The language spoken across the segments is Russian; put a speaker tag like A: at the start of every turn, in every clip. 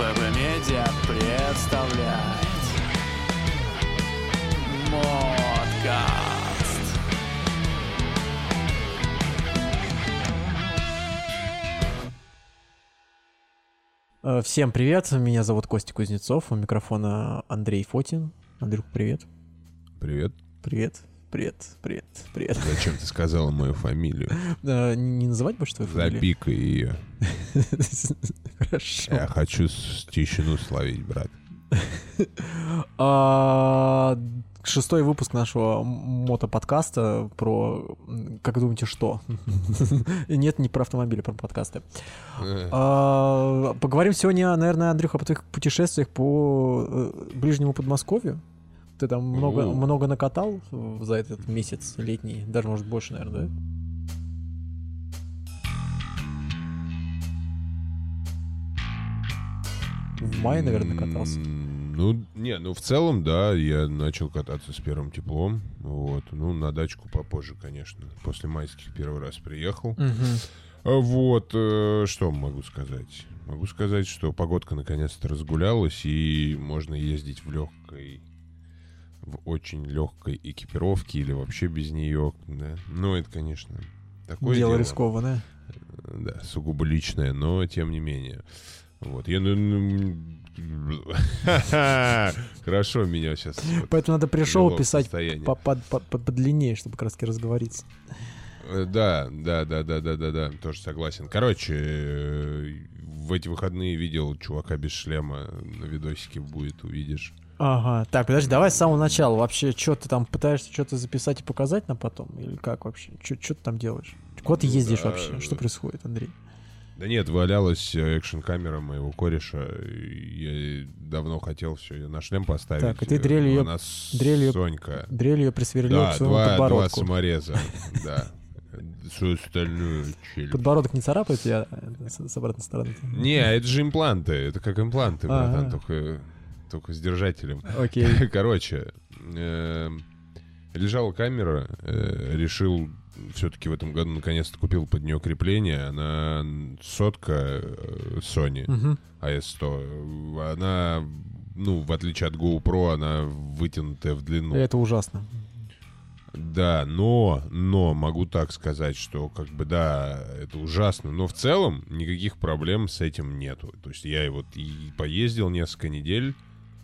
A: Медиа представляет Модкаст
B: Э, Всем привет, меня зовут Костя Кузнецов, у микрофона Андрей Фотин. Андрюх, привет.
C: Привет.
B: Привет, привет, привет, привет.
C: Зачем ты сказала мою фамилию?
B: Э, Не называть больше твою фамилию?
C: Запикай ее.
B: Хорошо.
C: Я хочу тишину словить, брат.
B: А, Шестой выпуск нашего мотоподкаста про, как думаете, что? Нет, не про автомобили, про подкасты.
C: Э,
B: А, Поговорим сегодня, наверное, Андрюха, о твоих путешествиях по э, ближнему Подмосковью. Ты там много,
C: О.
B: много накатал за этот месяц летний, даже, может, больше, наверное, да? В мае, наверное, катался.
C: Ну, не, ну в целом, да, я начал кататься с первым теплом. Вот. Ну, на дачку попозже, конечно. После майских первый раз приехал. А Вот, э, что могу сказать? Могу сказать, что погодка наконец-то разгулялась, и можно ездить в легкой, в очень легкой экипировке или вообще без нее, да. Ну, это, конечно, такое
B: Дело
C: дело.
B: рискованное.
C: Да, сугубо личное, но тем не менее. Вот, я... ну, ну, Хорошо меня сейчас...
B: Поэтому надо пришел писать по, под, по- по- подлиннее, чтобы как раз разговориться.
C: Э, Да, да, да, да, да, да, да, тоже согласен. Короче, э, в эти выходные видел чувака без шлема на видосике будет, увидишь.
B: Ага. Так, подожди, давай с самого начала. Вообще, что ты там пытаешься что-то записать и показать нам потом? Или как вообще? Что ты там делаешь? Куда ты
C: Ну
B: ездишь
C: да.
B: вообще? Что происходит, Андрей?
C: Да нет, валялась э, экшн-камера моего кореша. Я давно хотел все на шлем поставить.
B: Так, и ты дрель её-
C: Она
B: дрель её
C: Сонька.
B: Дрель ее присверлил
C: Да,
B: к своему
C: два, два
B: подбородку.
C: самореза, да. Всю остальную челюсть.
B: Подбородок не царапает э, с, обратной стороны?
C: Не, это же импланты. Это как импланты, братан, только, только с держателем.
B: Окей.
C: Короче, эм, лежала камера, э, решил все-таки в этом году наконец-то купил под нее крепление. Она сотка э, Sony
B: Мгм.
C: AS100. Она, ну, в отличие от GoPro, она вытянутая в длину.
B: Это ужасно.
C: Да, но, но могу так сказать, что как бы да, это ужасно, но в целом никаких проблем с этим нету. То есть я вот и поездил несколько недель,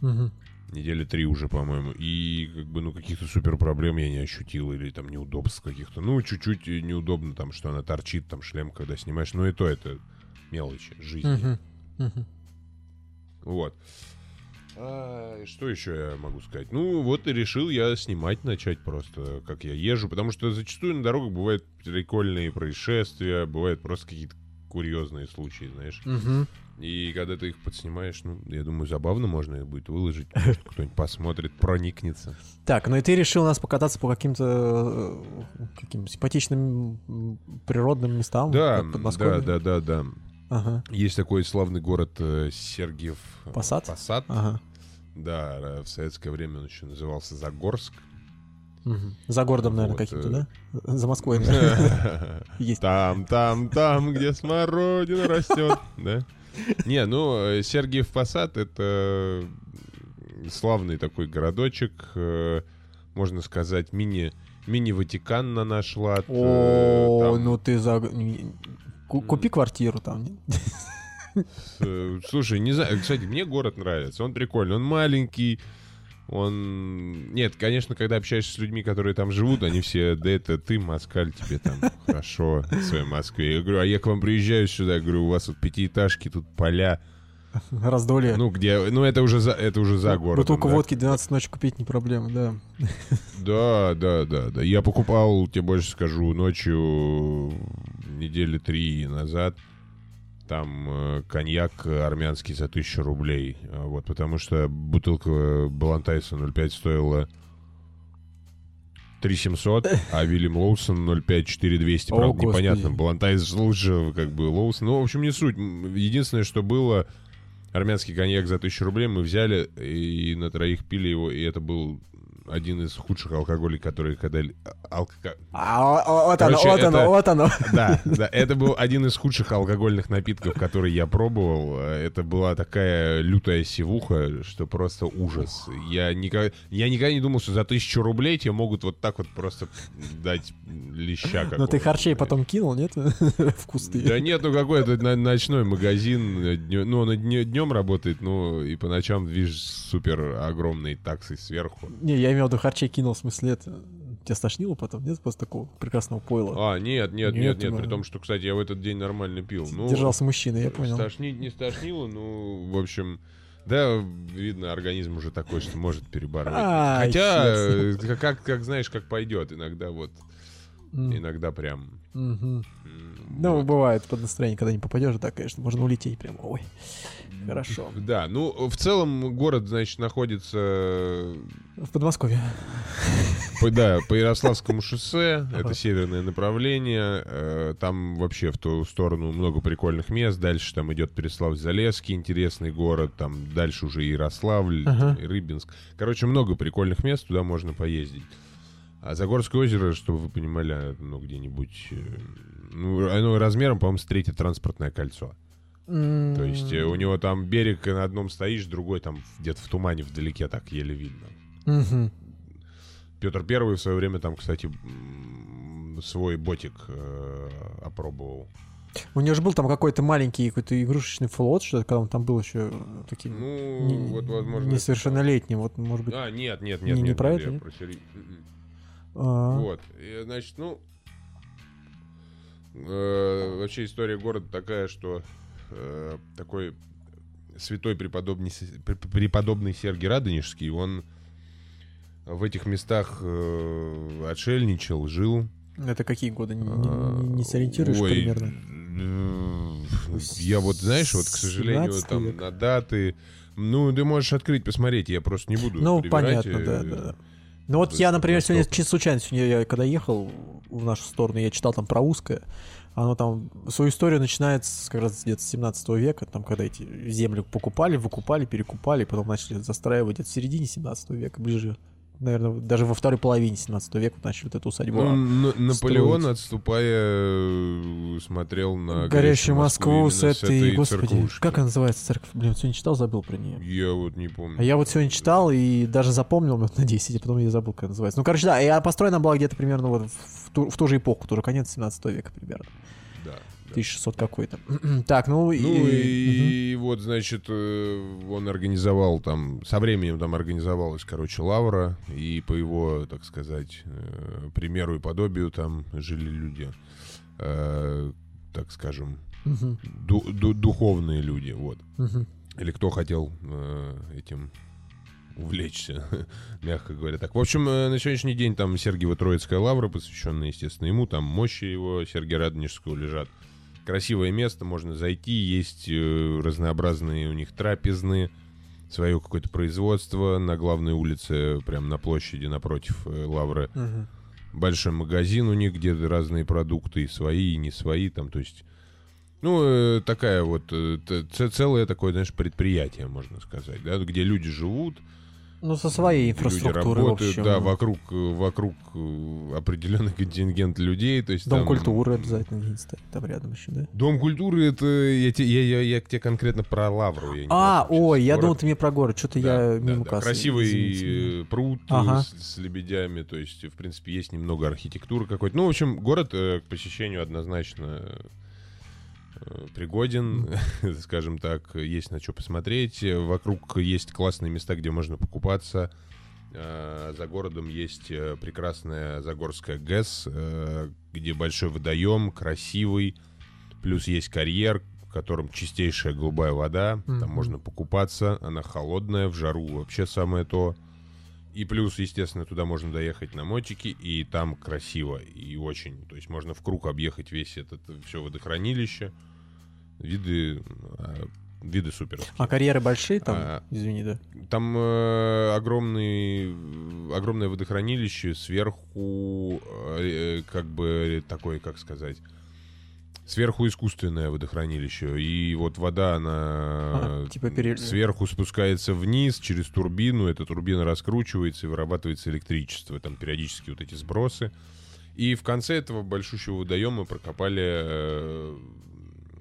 B: Мгм.
C: недели три уже, по-моему, и как бы ну каких-то супер проблем я не ощутил или там неудобств каких-то. Ну чуть-чуть неудобно там, что она торчит там шлем, когда снимаешь, но и то это мелочи жизни.
B: Мгм. Мгм.
C: Вот. А, что еще я могу сказать? Ну, вот и решил я снимать начать просто, как я езжу, потому что зачастую на дорогах бывают прикольные происшествия, бывают просто какие-то курьезные случаи, знаешь.
B: Мгм.
C: И когда ты их подснимаешь, ну, я думаю, забавно можно их будет выложить, может, кто-нибудь посмотрит, проникнется.
B: Так, ну и ты решил нас покататься по каким-то э, каким симпатичным природным местам?
C: Да, да, да, да, да.
B: Ага.
C: Есть такой славный город э, Сергиев... э,
B: Посад?
C: Посад.
B: Ага.
C: Да, в советское время он еще назывался Загорск.
B: За городом, наверное,
C: Вот,
B: каким-то,
C: э,
B: да? За Москвой. Есть.
C: Там, там, там, где смородина растет, да? Не, ну, э, Сергиев Посад — это славный такой городочек, э, можно сказать, мини, мини-Ватикан на наш лад.
B: О, ну ты за... Купи квартиру там.
C: Слушай, не знаю, кстати, мне город нравится, он прикольный, он маленький, он... Нет, конечно, когда общаешься с людьми, которые там живут, они все, да это ты, Москаль, тебе там хорошо в своей Москве. Я говорю, а я к вам приезжаю сюда, говорю, у вас тут пятиэтажки, тут поля.
B: Раздолье.
C: Ну, где... Ну, это уже за, это уже за городом.
B: Бутылку
C: да.
B: водки 12 ночи купить не проблема, да.
C: Да, да, да, да. Я покупал, тебе больше скажу, ночью недели три назад там э, коньяк армянский за тысячу рублей. А Вот, потому что бутылка Балантайса 0,5 стоила 3700, а Вильям Лоусон 0,5 4200.
B: О,
C: Правда,
B: господи.
C: непонятно, Балантайс лучше, как бы, Лоусон. Ну, в общем, не суть. Единственное, что было, армянский коньяк за 1000 рублей мы взяли и на троих пили его, и это был один из худших алкоголей, которые когда... Алко...
B: А, о- вот оно,
C: Короче,
B: вот оно,
C: это-
B: вот оно.
C: Да, да, это был один из худших алкогольных напитков, которые я пробовал. Это была такая лютая сивуха, что просто ужас. Я никогда, я никогда не думал, что за тысячу рублей тебе могут вот так вот просто дать леща
B: Но ты харчей потом кинул, нет? В кусты.
C: Да нет, ну какой это ночной магазин, ну он днем работает, ну и по ночам, видишь, супер огромные таксы сверху.
B: Не, я имел в виду харчей кинул, в смысле это... Тебя стошнило потом, нет? После такого прекрасного пойла.
C: А, нет, нет,
B: Нет,
C: нет, нет, при том, что, кстати, я в этот день нормально пил. Ну,
B: Держался мужчина, я понял.
C: Стошнить не стошнило, ну, в общем, да, видно, организм уже такой, что может перебарывать.
B: Ай,
C: Хотя, э, как, как знаешь, как пойдет, иногда вот,
B: М,
C: иногда прям. м,
B: Ну,
C: вот.
B: бывает под настроение, когда не попадешь, да, конечно, можно улететь прям. Ой, хорошо.
C: Да, ну, в целом город, значит, находится,
B: В Подмосковье.
C: по, да, по Ярославскому шоссе, это северное направление, э, там вообще в ту сторону много прикольных мест, дальше там идет Переславль-Залесский, интересный город, там дальше уже Ярославль, Рыбинск. Короче, много прикольных мест, туда можно поездить. А Загорское озеро, чтобы вы понимали, ну, где-нибудь... э, Ну, оно размером, по-моему, с третье транспортное кольцо. То есть э, у него там берег, на одном стоишь, другой там где-то в тумане вдалеке так еле видно.
B: Мгм.
C: Петр Первый в свое время там, кстати, свой ботик э, опробовал.
B: У него же был там какой-то маленький какой-то игрушечный флот, что когда он там был еще таким
C: Ну,
B: не-
C: вот, возможно...
B: несовершеннолетним. Вот, может быть...
C: А, нет, нет,
B: Не-
C: нет,
B: не
C: нет.
B: про
C: нет,
B: это,
C: я про сери- М-м.
B: а,
C: Вот. И, значит, ну... э, вообще история города такая, что э, такой святой преподобный, преподобный Сергий Радонежский, он в этих местах э, отшельничал, жил.
B: Это какие годы? Не,
C: А,
B: не- не сориентируешь
C: ой,
B: примерно?
C: э, Я вот, знаешь, вот, к сожалению,
B: 17
C: там
B: век.
C: на даты... Ну, ты можешь открыть, посмотреть, я просто не буду
B: Ну, понятно,
C: э,
B: да, да. Ну вот я, например, сегодня чисто случайно, сегодня я когда ехал в нашу сторону, я читал там про узкое. Оно там, свою историю начинается как раз где-то с 17 века, там, когда эти земли покупали, выкупали, перекупали, потом начали застраивать где-то в середине 17 века, ближе, наверное, даже во второй половине 17 века начали вот эту усадьбу.
C: Ну, Наполеон,
B: строить.
C: отступая, э, смотрел на
B: Горящую Москву с этой, господи,
C: церквушки.
B: как она называется церковь? Блин, сегодня читал, забыл про нее.
C: Я вот не помню.
B: А я вот сегодня читал и даже запомнил минут на 10, а потом я забыл, как называется. Ну, короче, да, и построена была где-то примерно вот в ту, в ту же эпоху, тоже конец 17 века примерно.
C: Да.
B: 1600 какой-то. так, ну и...
C: Ну
B: Мгм.
C: и вот, значит, э, он организовал там, со временем там организовалась, короче, лавра, и по его, так сказать, э, примеру и подобию там жили люди, э, так скажем,
B: Мгм.
C: ду- ду- духовные люди, вот.
B: Мгм.
C: Или кто хотел э, этим увлечься, мягко говоря. Так, в общем, э, на сегодняшний день там Сергиева Троицкая лавра, посвященная, естественно, ему, там мощи его Сергия Радонежского лежат. Красивое место, можно зайти, есть э, разнообразные у них трапезные, свое какое-то производство на главной улице, прям на площади напротив э, лавры.
B: Мгм.
C: Большой магазин у них, где разные продукты, и свои, и не свои, там, то есть... Ну, э, такая вот, целое такое, знаешь, предприятие, можно сказать, да, где люди живут,
B: Ну, со своей
C: люди
B: инфраструктурой, в
C: работают, да, вокруг, э, вокруг э, определенный контингент людей, то есть
B: Дом
C: там-
B: культуры обязательно где-нибудь стоит там рядом еще, да?
C: Дом культуры, это я, те- я, я, я тебе конкретно про Лавру. Я не
B: А, ой, я
C: город.
B: думал, ты мне про город, что-то
C: Да,
B: я
C: да,
B: мимо
C: да.
B: кассы.
C: Красивый
B: извините.
C: пруд э,
B: Ага.
C: с, с лебедями, то есть, в принципе, есть немного архитектуры какой-то. Ну, в общем, город э, к посещению однозначно пригоден, скажем так, есть на что посмотреть. Э, Вокруг есть классные места, где можно покупаться. Э, За городом есть э, прекрасная Загорская ГЭС, э, где большой водоем, красивый. Плюс есть карьер, в котором чистейшая голубая вода. Там можно покупаться. Она холодная, в жару вообще самое то. И плюс, естественно, туда можно доехать на мотике, и там красиво, и очень. То есть можно в круг объехать весь этот все водохранилище. Виды, а, виды супер.
B: А карьеры большие там?
C: А,
B: Извини, да.
C: Там э, огромный, огромное водохранилище, сверху э, э, как бы такой, как сказать, Сверху искусственное водохранилище. И вот вода, она
B: А, типа пере-
C: сверху спускается вниз через турбину. Эта турбина раскручивается и вырабатывается электричество. Там периодически вот эти сбросы. И в конце этого большущего водоема прокопали э,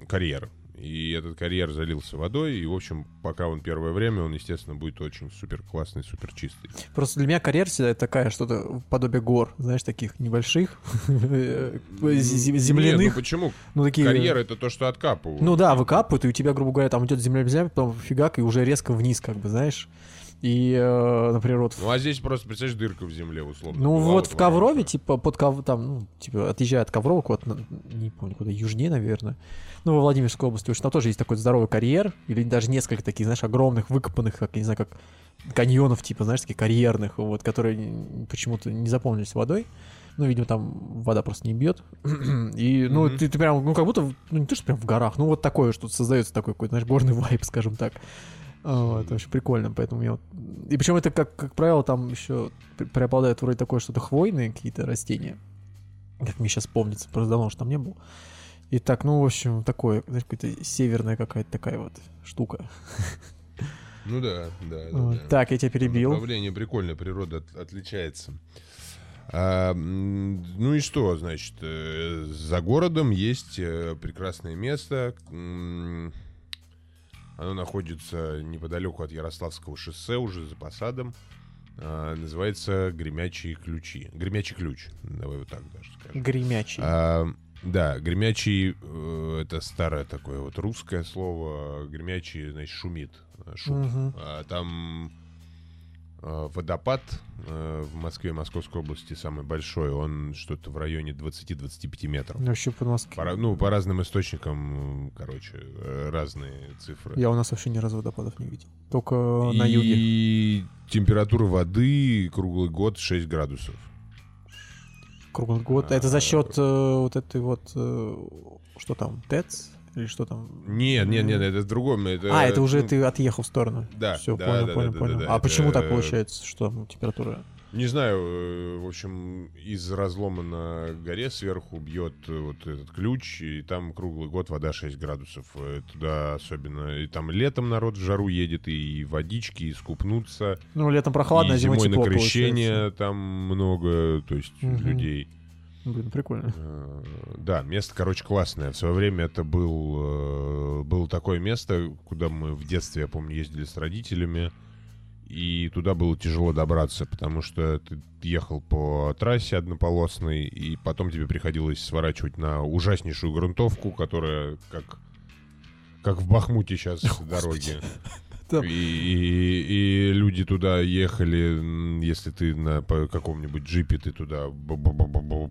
C: карьер. И этот карьер залился водой. И, в общем, пока он первое время, он, естественно, будет очень супер классный, супер чистый.
B: Просто для меня карьер всегда такая что-то подобие гор, знаешь, таких небольших, э,
C: Нет,
B: земляных.
C: ну почему?
B: Ну, такие...
C: Карьер это то, что откапывают.
B: Ну да, выкапывают, и у тебя, грубо говоря, там идет земля, земля, потом фигак, и уже резко вниз, как бы, знаешь. И, э, например, вот...
C: Ну а здесь просто, представляешь, дырка в земле, условно.
B: Ну
C: была
B: вот в Коврове,
C: время.
B: типа, под Ков... там, ну, типа, отъезжая от Коврова, куда-то, на- не помню, куда, южнее, наверное, ну, во Владимирской области, что там тоже есть такой здоровый карьер, или даже несколько таких, знаешь, огромных, выкопанных, как, я не знаю, как каньонов, типа, знаешь, таких карьерных, вот, которые почему-то не заполнились водой. Ну, видимо, там вода просто не бьет. И, ну,
C: Мгм.
B: ты, ты прям, ну, как будто, ну, не то, что прям в горах, ну, вот такое, что создается такой какой-то, знаешь, горный вайп, скажем так. А, Это очень прикольно, поэтому я вот... И причем это, как, как правило, там еще пре- преобладает вроде такое что-то хвойные какие-то растения. Как мне сейчас помнится, просто давно уж там не был. И так, ну, в общем, такое, знаешь, какая-то северная какая-то такая вот штука.
C: Ну да, да, да.
B: Вот.
C: да.
B: Так, я тебя перебил.
C: Направление прикольное, природа от- отличается. А, ну и что, значит, э, за городом есть э, прекрасное место. Оно находится неподалеку от Ярославского шоссе, уже за посадом. А, Называется Гремячие ключи. Гремячий ключ. Давай вот так даже скажем.
B: Гремячий.
C: А, да, гремячий э, это старое такое вот русское слово. Гремячий, значит, шумит. э, Шум.
B: Мгм.
C: А, там водопад э, в Москве, Московской области самый большой. Он что-то в районе 20-25 метров.
B: Ну, Вообще по Москве.
C: По, ну, по разным источникам, короче, э, разные цифры.
B: Я у нас вообще ни разу водопадов не видел. Только на юге.
C: И температура воды круглый год 6 градусов.
B: Круглый год. Это за счет э, вот этой вот... э, что там? ТЭЦ? Или что там?
C: Нет, нет, нет, это в другом. Это,
B: А, это уже
C: ну,
B: ты отъехал в сторону.
C: Да,
B: Все,
C: да,
B: понял,
C: да,
B: понял,
C: да,
B: понял.
C: да, да,
B: а
C: это-
B: почему так получается, что там температура?
C: Не знаю, э, в общем, из разлома на горе сверху бьет э, вот этот ключ, и там круглый год вода 6 градусов. Э, Туда особенно, и там летом народ в жару едет, и водички, и скупнуться.
B: Ну, летом прохладно,
C: и
B: а зимой
C: зимой
B: тепло
C: на крещение
B: получается.
C: там много, то есть
B: Мгм.
C: людей.
B: Блин, прикольно.
C: Э, Да, место, короче, классное. В свое время это был, э, было такое место, куда мы в детстве, я помню, ездили с родителями. И туда было тяжело добраться, потому что ты ехал по трассе однополосной, и потом тебе приходилось сворачивать на ужаснейшую грунтовку, которая как, как в Бахмуте сейчас дороги.
B: Там-
C: И, и- и люди туда ехали, если ты на по каком-нибудь джипе, ты туда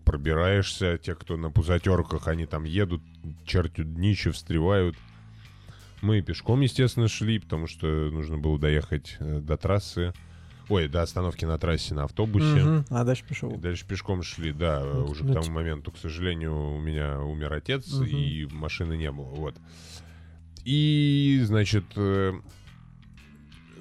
C: пробираешься. Те, кто на пузатерках, они там едут, чертят днище, встревают. Мы пешком, естественно, шли, потому что нужно было доехать э, до трассы. Ой, до остановки на трассе на автобусе.
B: Мгм. А дальше пошел.
C: И дальше пешком шли, да, э,
B: Ну,
C: уже
B: ну,
C: к тому
B: типа-
C: моменту, к сожалению, у меня умер отец,
B: Мгм.
C: и машины не было, вот. И, значит,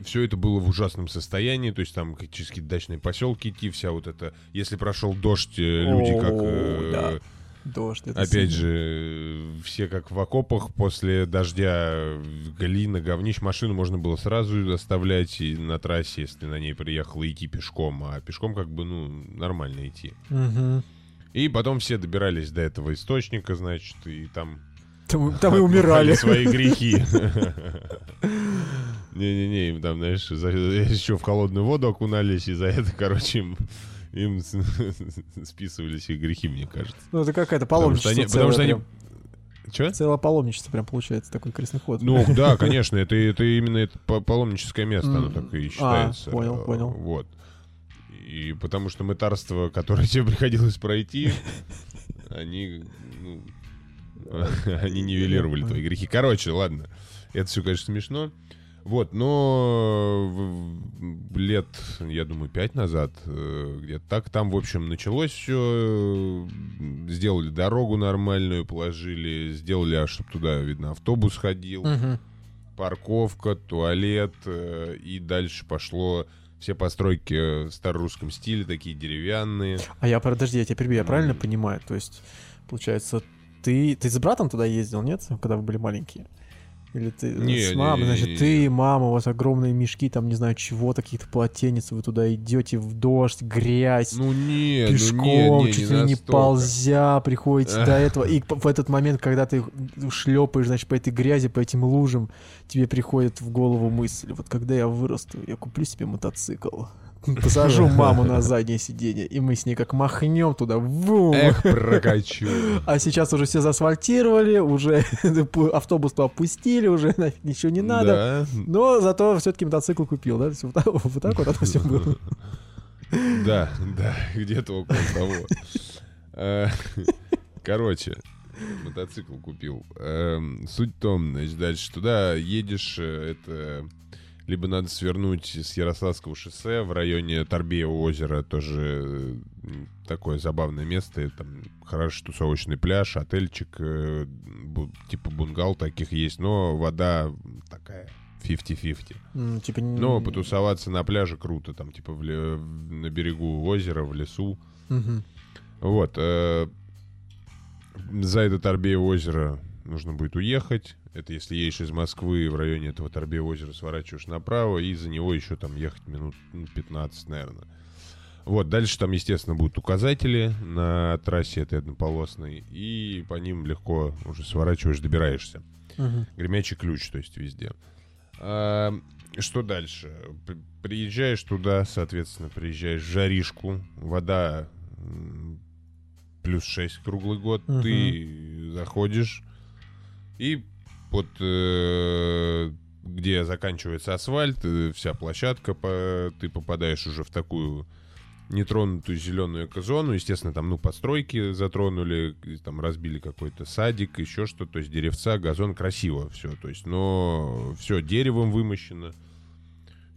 C: все это было в ужасном состоянии, то есть там через какие-то дачные поселки идти, вся вот это... Если прошел дождь, э, люди как... Э,
B: да. Дождь. это
C: Опять
B: сильно.
C: же, все как в окопах после дождя, глина, говнищ, машину можно было сразу оставлять и на трассе, если на ней приехал, идти пешком, а пешком как бы, ну, нормально идти.
B: Мгм.
C: И потом все добирались до этого источника, значит, и там...
B: Там, там и умирали.
C: свои грехи. Не-не-не, им там, знаешь, за- еще в холодную воду окунались, и за это, короче, им, им списывались их грехи, мне кажется.
B: Ну, это какая-то
C: Потому что
B: паломничество
C: они... Потому что они...
B: прям.
C: Че?
B: Целое паломничество прям получается, такой крестный ход.
C: Ну, да, конечно, это, это именно это па- паломническое место, оно так и
B: А,
C: считается.
B: понял,
C: Э,
B: понял.
C: Вот. И потому что мытарство, которое тебе приходилось пройти, они, ну, они нивелировали твои грехи. Короче, ладно. Это все, конечно, смешно. Вот, но лет, я думаю, пять назад, э, где-то так, там, в общем, началось все, сделали дорогу нормальную, положили, сделали, чтобы туда, видно, автобус ходил, парковка, туалет, э, и дальше пошло все постройки в старорусском стиле, такие деревянные.
B: А я, подожди, я тебя перебью, я правильно понимаю? То есть, получается, Ты, ты с братом туда ездил, нет? Когда вы были маленькие? Или ты
C: Не,
B: с
C: не,
B: мамой,
C: не,
B: значит,
C: не,
B: ты, мама, у вас огромные мешки, там, не знаю, чего-то, каких-то полотенец, вы туда идете в дождь, грязь,
C: Ну не,
B: пешком,
C: ну не, не,
B: чуть
C: не
B: ли не
C: настолько.
B: ползя, приходите до этого. И в этот момент, когда ты шлепаешь, значит, по этой грязи, по этим лужам, тебе приходит в голову мысль, вот когда я вырасту, я куплю себе мотоцикл. Посажу маму на заднее сиденье, и мы с ней как махнем туда. Вум!
C: Эх, прокачу.
B: А сейчас уже все заасфальтировали, уже автобус опустили, уже нафиг ничего не надо.
C: Да,
B: Но зато все-таки мотоцикл купил, да? Вот так вот, так вот это все было.
C: Да, да, где-то около того. Э, Короче, мотоцикл купил. Эм, Суть в том, значит, дальше туда едешь, э, это либо надо свернуть с Ярославского шоссе в районе Торбеева озера, тоже э, такое забавное место, там хороший тусовочный пляж, отельчик, э, типа бунгал таких есть, но вода такая 50-50.
B: М, Типа...
C: Но потусоваться на пляже круто, там типа в на берегу озера, в лесу.
B: Мгм.
C: Вот. э, За это Торбеево озеро нужно будет уехать. Это если едешь из Москвы в районе этого Торбеева озера, сворачиваешь направо, и за него еще там ехать минут ну, 15, наверное. Вот, дальше там, естественно, будут указатели на трассе этой однополосной, и по ним легко уже сворачиваешь, добираешься.
B: Мгм.
C: Гремячий ключ, то есть везде. А, что дальше? При- Приезжаешь туда, соответственно, приезжаешь в жаришку, вода плюс 6 круглый год,
B: Мгм.
C: ты заходишь и под э, где заканчивается асфальт, э, вся площадка, ты попадаешь уже в такую нетронутую зеленую экозону. Естественно, там, ну, постройки затронули, там разбили какой-то садик, еще что-то. То есть деревца, газон, красиво все. То есть, но все деревом вымощено.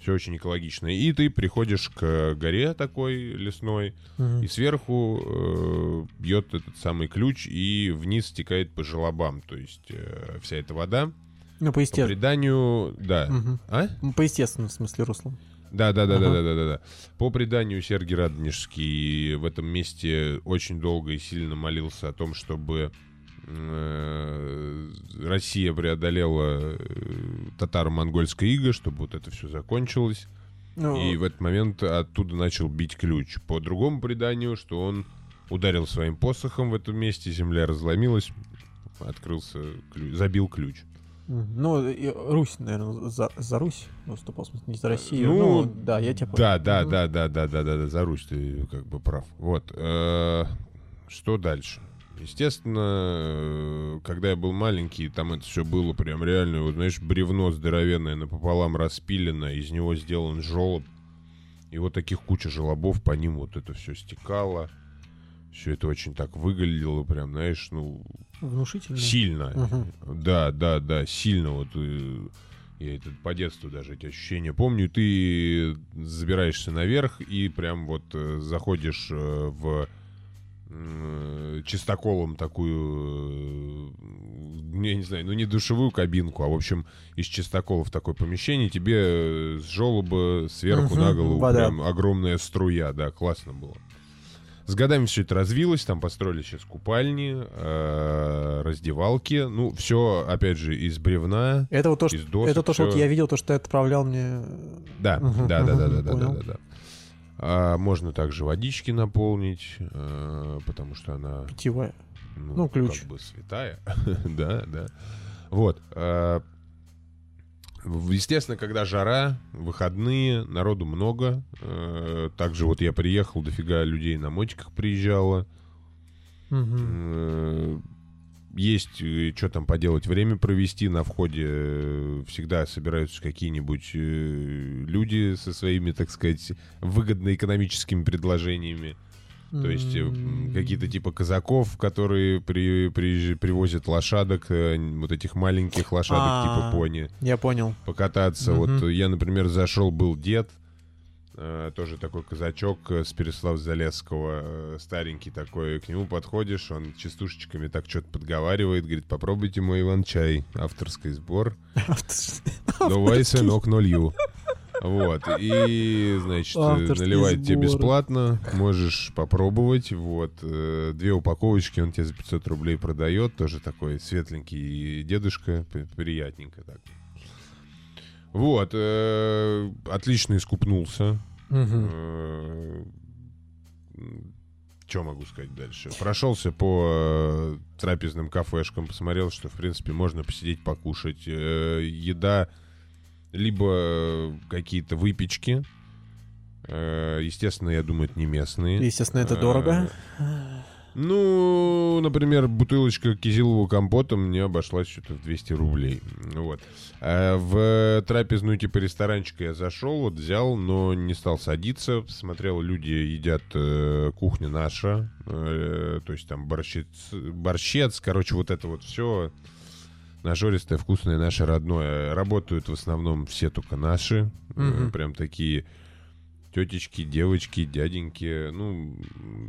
C: Все очень экологично. И ты приходишь к горе такой лесной,
B: Мгм.
C: и сверху э, бьет этот самый ключ, и вниз стекает по желобам. То есть э, вся эта вода,
B: Ну, по
C: по
B: естественному.
C: преданию... Да. А?
B: По естественному, в смысле, руслам.
C: Да, да, да, да,
B: Ага.
C: да, да, да, да. По преданию Сергей Радонежский в этом месте очень долго и сильно молился о том, чтобы э, Россия преодолела э, татаро-монгольское иго, чтобы вот это все закончилось.
B: Ну,
C: И в этот момент оттуда начал бить ключ. По другому преданию, что он ударил своим посохом в этом месте, земля разломилась, открылся ключ, забил ключ.
B: ну, Русь, наверное, за, за Русь выступал, в смысле, не за Россию.
C: Ну,
B: Ну, да, я тебя понял.
C: Да, да, да, да, да, да, да, да, за Русь ты как бы прав. Вот. э, Что дальше? Естественно, э, когда я был маленький, там это все было прям реально, вот знаешь, бревно здоровенное напополам распилено, из него сделан желоб. И вот таких куча желобов по ним вот это все стекало. Все это очень так выглядело, прям, знаешь, ну,
B: Внушительно.
C: Сильно.
B: Мгм.
C: Да, да, да, сильно. Вот э, я это по детству даже эти ощущения помню. Ты забираешься наверх и прям вот э, заходишь в чистоколом такую, э, я не знаю, ну не душевую кабинку, а в общем из чистокола в такое помещение тебе э, с желоба сверху на голову
B: вода.
C: прям огромная струя, да, классно было. С годами все это развилось, там построили сейчас купальни, э, раздевалки. Ну, все, опять же, из бревна,
B: Это вот то, что,
C: из досок.
B: это то, что вот я видел, то, что ты отправлял мне.
C: Да, да, да, да, да, да, да, да. А, можно также водички наполнить, э, потому что она
B: Питьевая.
C: ну,
B: Ну, ключ.
C: как бы святая. да, да. Вот. в- Естественно, когда жара, выходные, народу много. э, Также вот я приехал, дофига людей на мотиках приезжало.
B: Мгм.
C: Э, Есть что там поделать, время провести на входе. э, Всегда собираются какие-нибудь э, люди со своими, так сказать, выгодно-экономическими предложениями. То есть э, М. какие-то типа казаков, которые при, приезж- привозят лошадок, э, вот этих маленьких лошадок
B: А.
C: типа пони,
B: Я понял.
C: покататься.
B: Мгм.
C: Вот я, например, зашел, был дед, э, тоже такой казачок э, с Переслав-Залесского, э, старенький такой. К нему подходишь, он частушечками так что-то подговаривает, говорит, попробуйте мой Иван-чай, авторский сбор. Давай, сынок, нулью. Вот. И, значит,
B: Авторские
C: наливает тебе бесплатно. Можешь попробовать. Вот. Э, Две упаковочки он тебе за 500 рублей продает. Тоже такой светленький дедушка. Приятненько так. Вот. э, Отлично искупнулся.
B: Мгм.
C: Что могу сказать дальше? Прошелся по э, трапезным кафешкам, посмотрел, что, в принципе, можно посидеть, покушать. Э, еда, либо какие-то выпечки. Э, естественно, я думаю, это не местные.
B: Естественно, это
C: Э,
B: дорого.
C: Ну, например, бутылочка кизилового компота мне обошлась что-то в 200 рублей. Вот. А в трапезную типа ресторанчика я зашел, вот взял, но не стал садиться. Смотрел, люди едят э, кухня наша, э, то есть там борщец, борщец, короче, вот это вот все нажористое, вкусное, наше родное. Работают в основном все только наши,
B: Мгм.
C: прям такие тетечки, девочки, дяденьки, ну,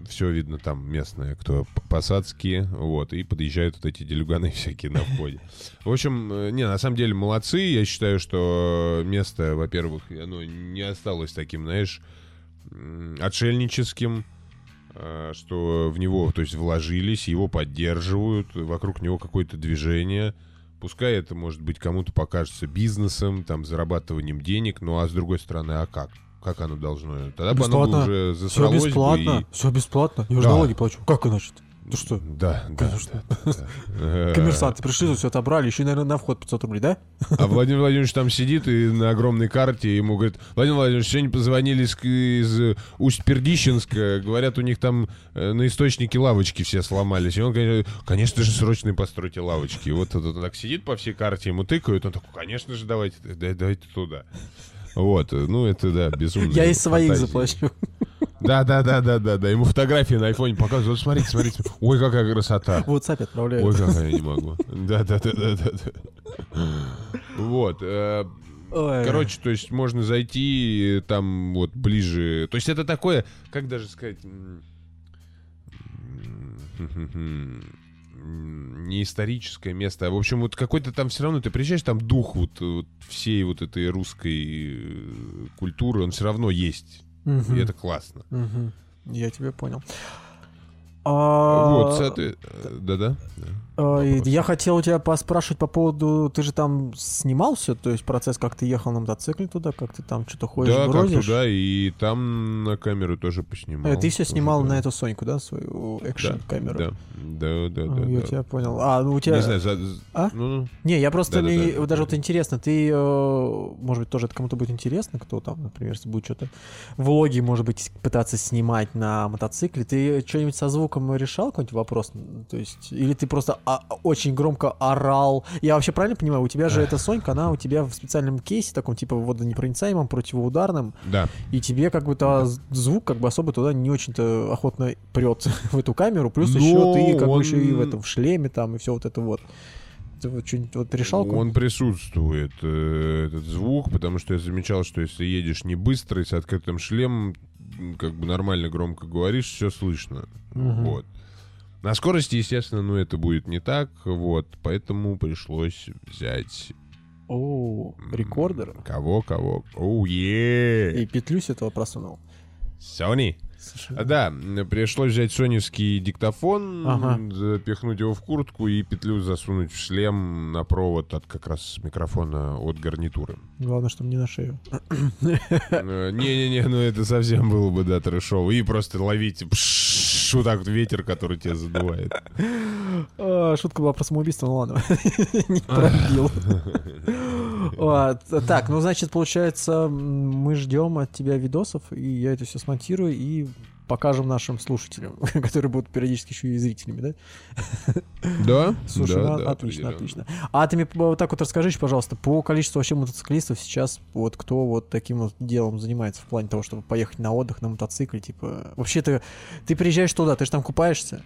C: все видно там местное, кто посадские, вот, и подъезжают вот эти делюганы всякие на входе. В общем, э, не, на самом деле молодцы, я считаю, что место, во-первых, оно не осталось таким, знаешь, отшельническим, э, что в него, то есть, вложились, его поддерживают, вокруг него какое-то движение, Пускай это, может быть, кому-то покажется бизнесом, там, зарабатыванием денег, ну а с другой стороны, а как? Как оно должно? Тогда бы оно бы
B: Бесплатно.
C: уже
B: Все
C: бы
B: бесплатно.
C: и-
B: Все бесплатно. Я уже
C: Да.
B: налоги плачу. Как иначе? Ты что?
C: Да,
B: Конечно.
C: да, да,
B: Коммерсанты пришли, все отобрали, еще, наверное, на вход 500 рублей, да?
C: А Владимир Владимирович там сидит и на огромной карте ему говорит, Владимир Владимирович, сегодня позвонили из, из Усть-Пердищенска, говорят, у них там э, на источнике лавочки все сломались. И он, конечно, конечно же, срочно постройте лавочки. И вот он, так сидит по всей карте, ему тыкают, он такой, конечно же, давайте, да- давайте туда. Вот, э, ну это да, безумно.
B: Я из своих заплачу.
C: Да, да, да, да, да, да. Ему фотографии на айфоне показывают. Вот смотрите, смотрите. Ой, какая красота.
B: В WhatsApp отправляют.
C: Ой, как я не могу. Да, да, да, да, да. Вот. э,
B: Ой.
C: Короче, то есть можно зайти э, там вот ближе. То есть это такое, как даже сказать, м, м, не историческое место, а в общем вот какой-то там все равно ты приезжаешь, там дух вот, вот всей вот этой русской э, культуры, он все равно есть,
B: Мгм.
C: и это классно.
B: Мгм. Я тебя понял. А,
C: Вот, соотве- э, да-да. да.
B: а. Я хотел у тебя поспрашивать по поводу... Ты же там снимал все, то есть процесс, как ты ехал на мотоцикле туда, как ты там что-то ходишь,
C: Да,
B: бродишь?
C: туда, и там на камеру тоже поснимал.
B: Э, Ты все снимал
C: да.
B: на эту Соньку, да, свою экшн-камеру?
C: Да, да, да,
B: А,
C: да.
B: Я
C: да.
B: тебя понял. А, ну у тебя...
C: Не знаю, за...
B: А?
C: Ну, ну,
B: Не, я просто даже вот интересно, ты, э, может быть, тоже это кому-то будет интересно, кто там, например, будет что-то влоги, может быть, пытаться снимать на мотоцикле, ты что-нибудь со звуком решал какой-нибудь вопрос? То есть, или ты просто а, очень громко орал? Я вообще правильно понимаю, у тебя же эта Сонька, она у тебя в специальном кейсе, таком типа водонепроницаемом, противоударном,
C: да.
B: и тебе как бы то звук как бы особо туда не очень-то охотно прет в эту камеру, плюс
C: Но
B: еще ты как бы
C: он-
B: еще и в этом в шлеме там и все вот это вот. Ты вот что-нибудь вот решал?
C: Он присутствует, э, этот звук, потому что я замечал, что если едешь не быстро и с открытым шлемом, как бы нормально громко говоришь, все слышно.
B: Мгм.
C: Вот. На скорости, естественно, ну это будет не так, вот, поэтому пришлось взять...
B: О, рекордер.
C: Кого, кого? Оу, е
B: И петлю с этого просунул.
C: Sony.
B: Слушай,
C: Да, пришлось взять соневский диктофон,
B: Ага.
C: запихнуть его в куртку и петлю засунуть в шлем на провод от как раз микрофона от гарнитуры.
B: Главное, чтобы не на шею.
C: Э, Не-не-не, ну это совсем было бы, да, трэшово. И просто ловить вот так вот ветер, который тебя задувает.
B: А, Шутка была про самоубийство, ну ладно. Не пробил. Так, ну значит, получается, мы ждем от тебя видосов, и я это все смонтирую и покажем нашим слушателям, которые будут периодически еще и зрителями, да?
C: Да?
B: Слушай,
C: да,
B: ну,
C: да,
B: отлично, отлично. А ты мне вот так вот расскажи, пожалуйста, по количеству вообще мотоциклистов сейчас, вот кто вот таким вот делом занимается в плане того, чтобы поехать на отдых на мотоцикле, типа... Вообще ты, ты приезжаешь туда, ты же там купаешься?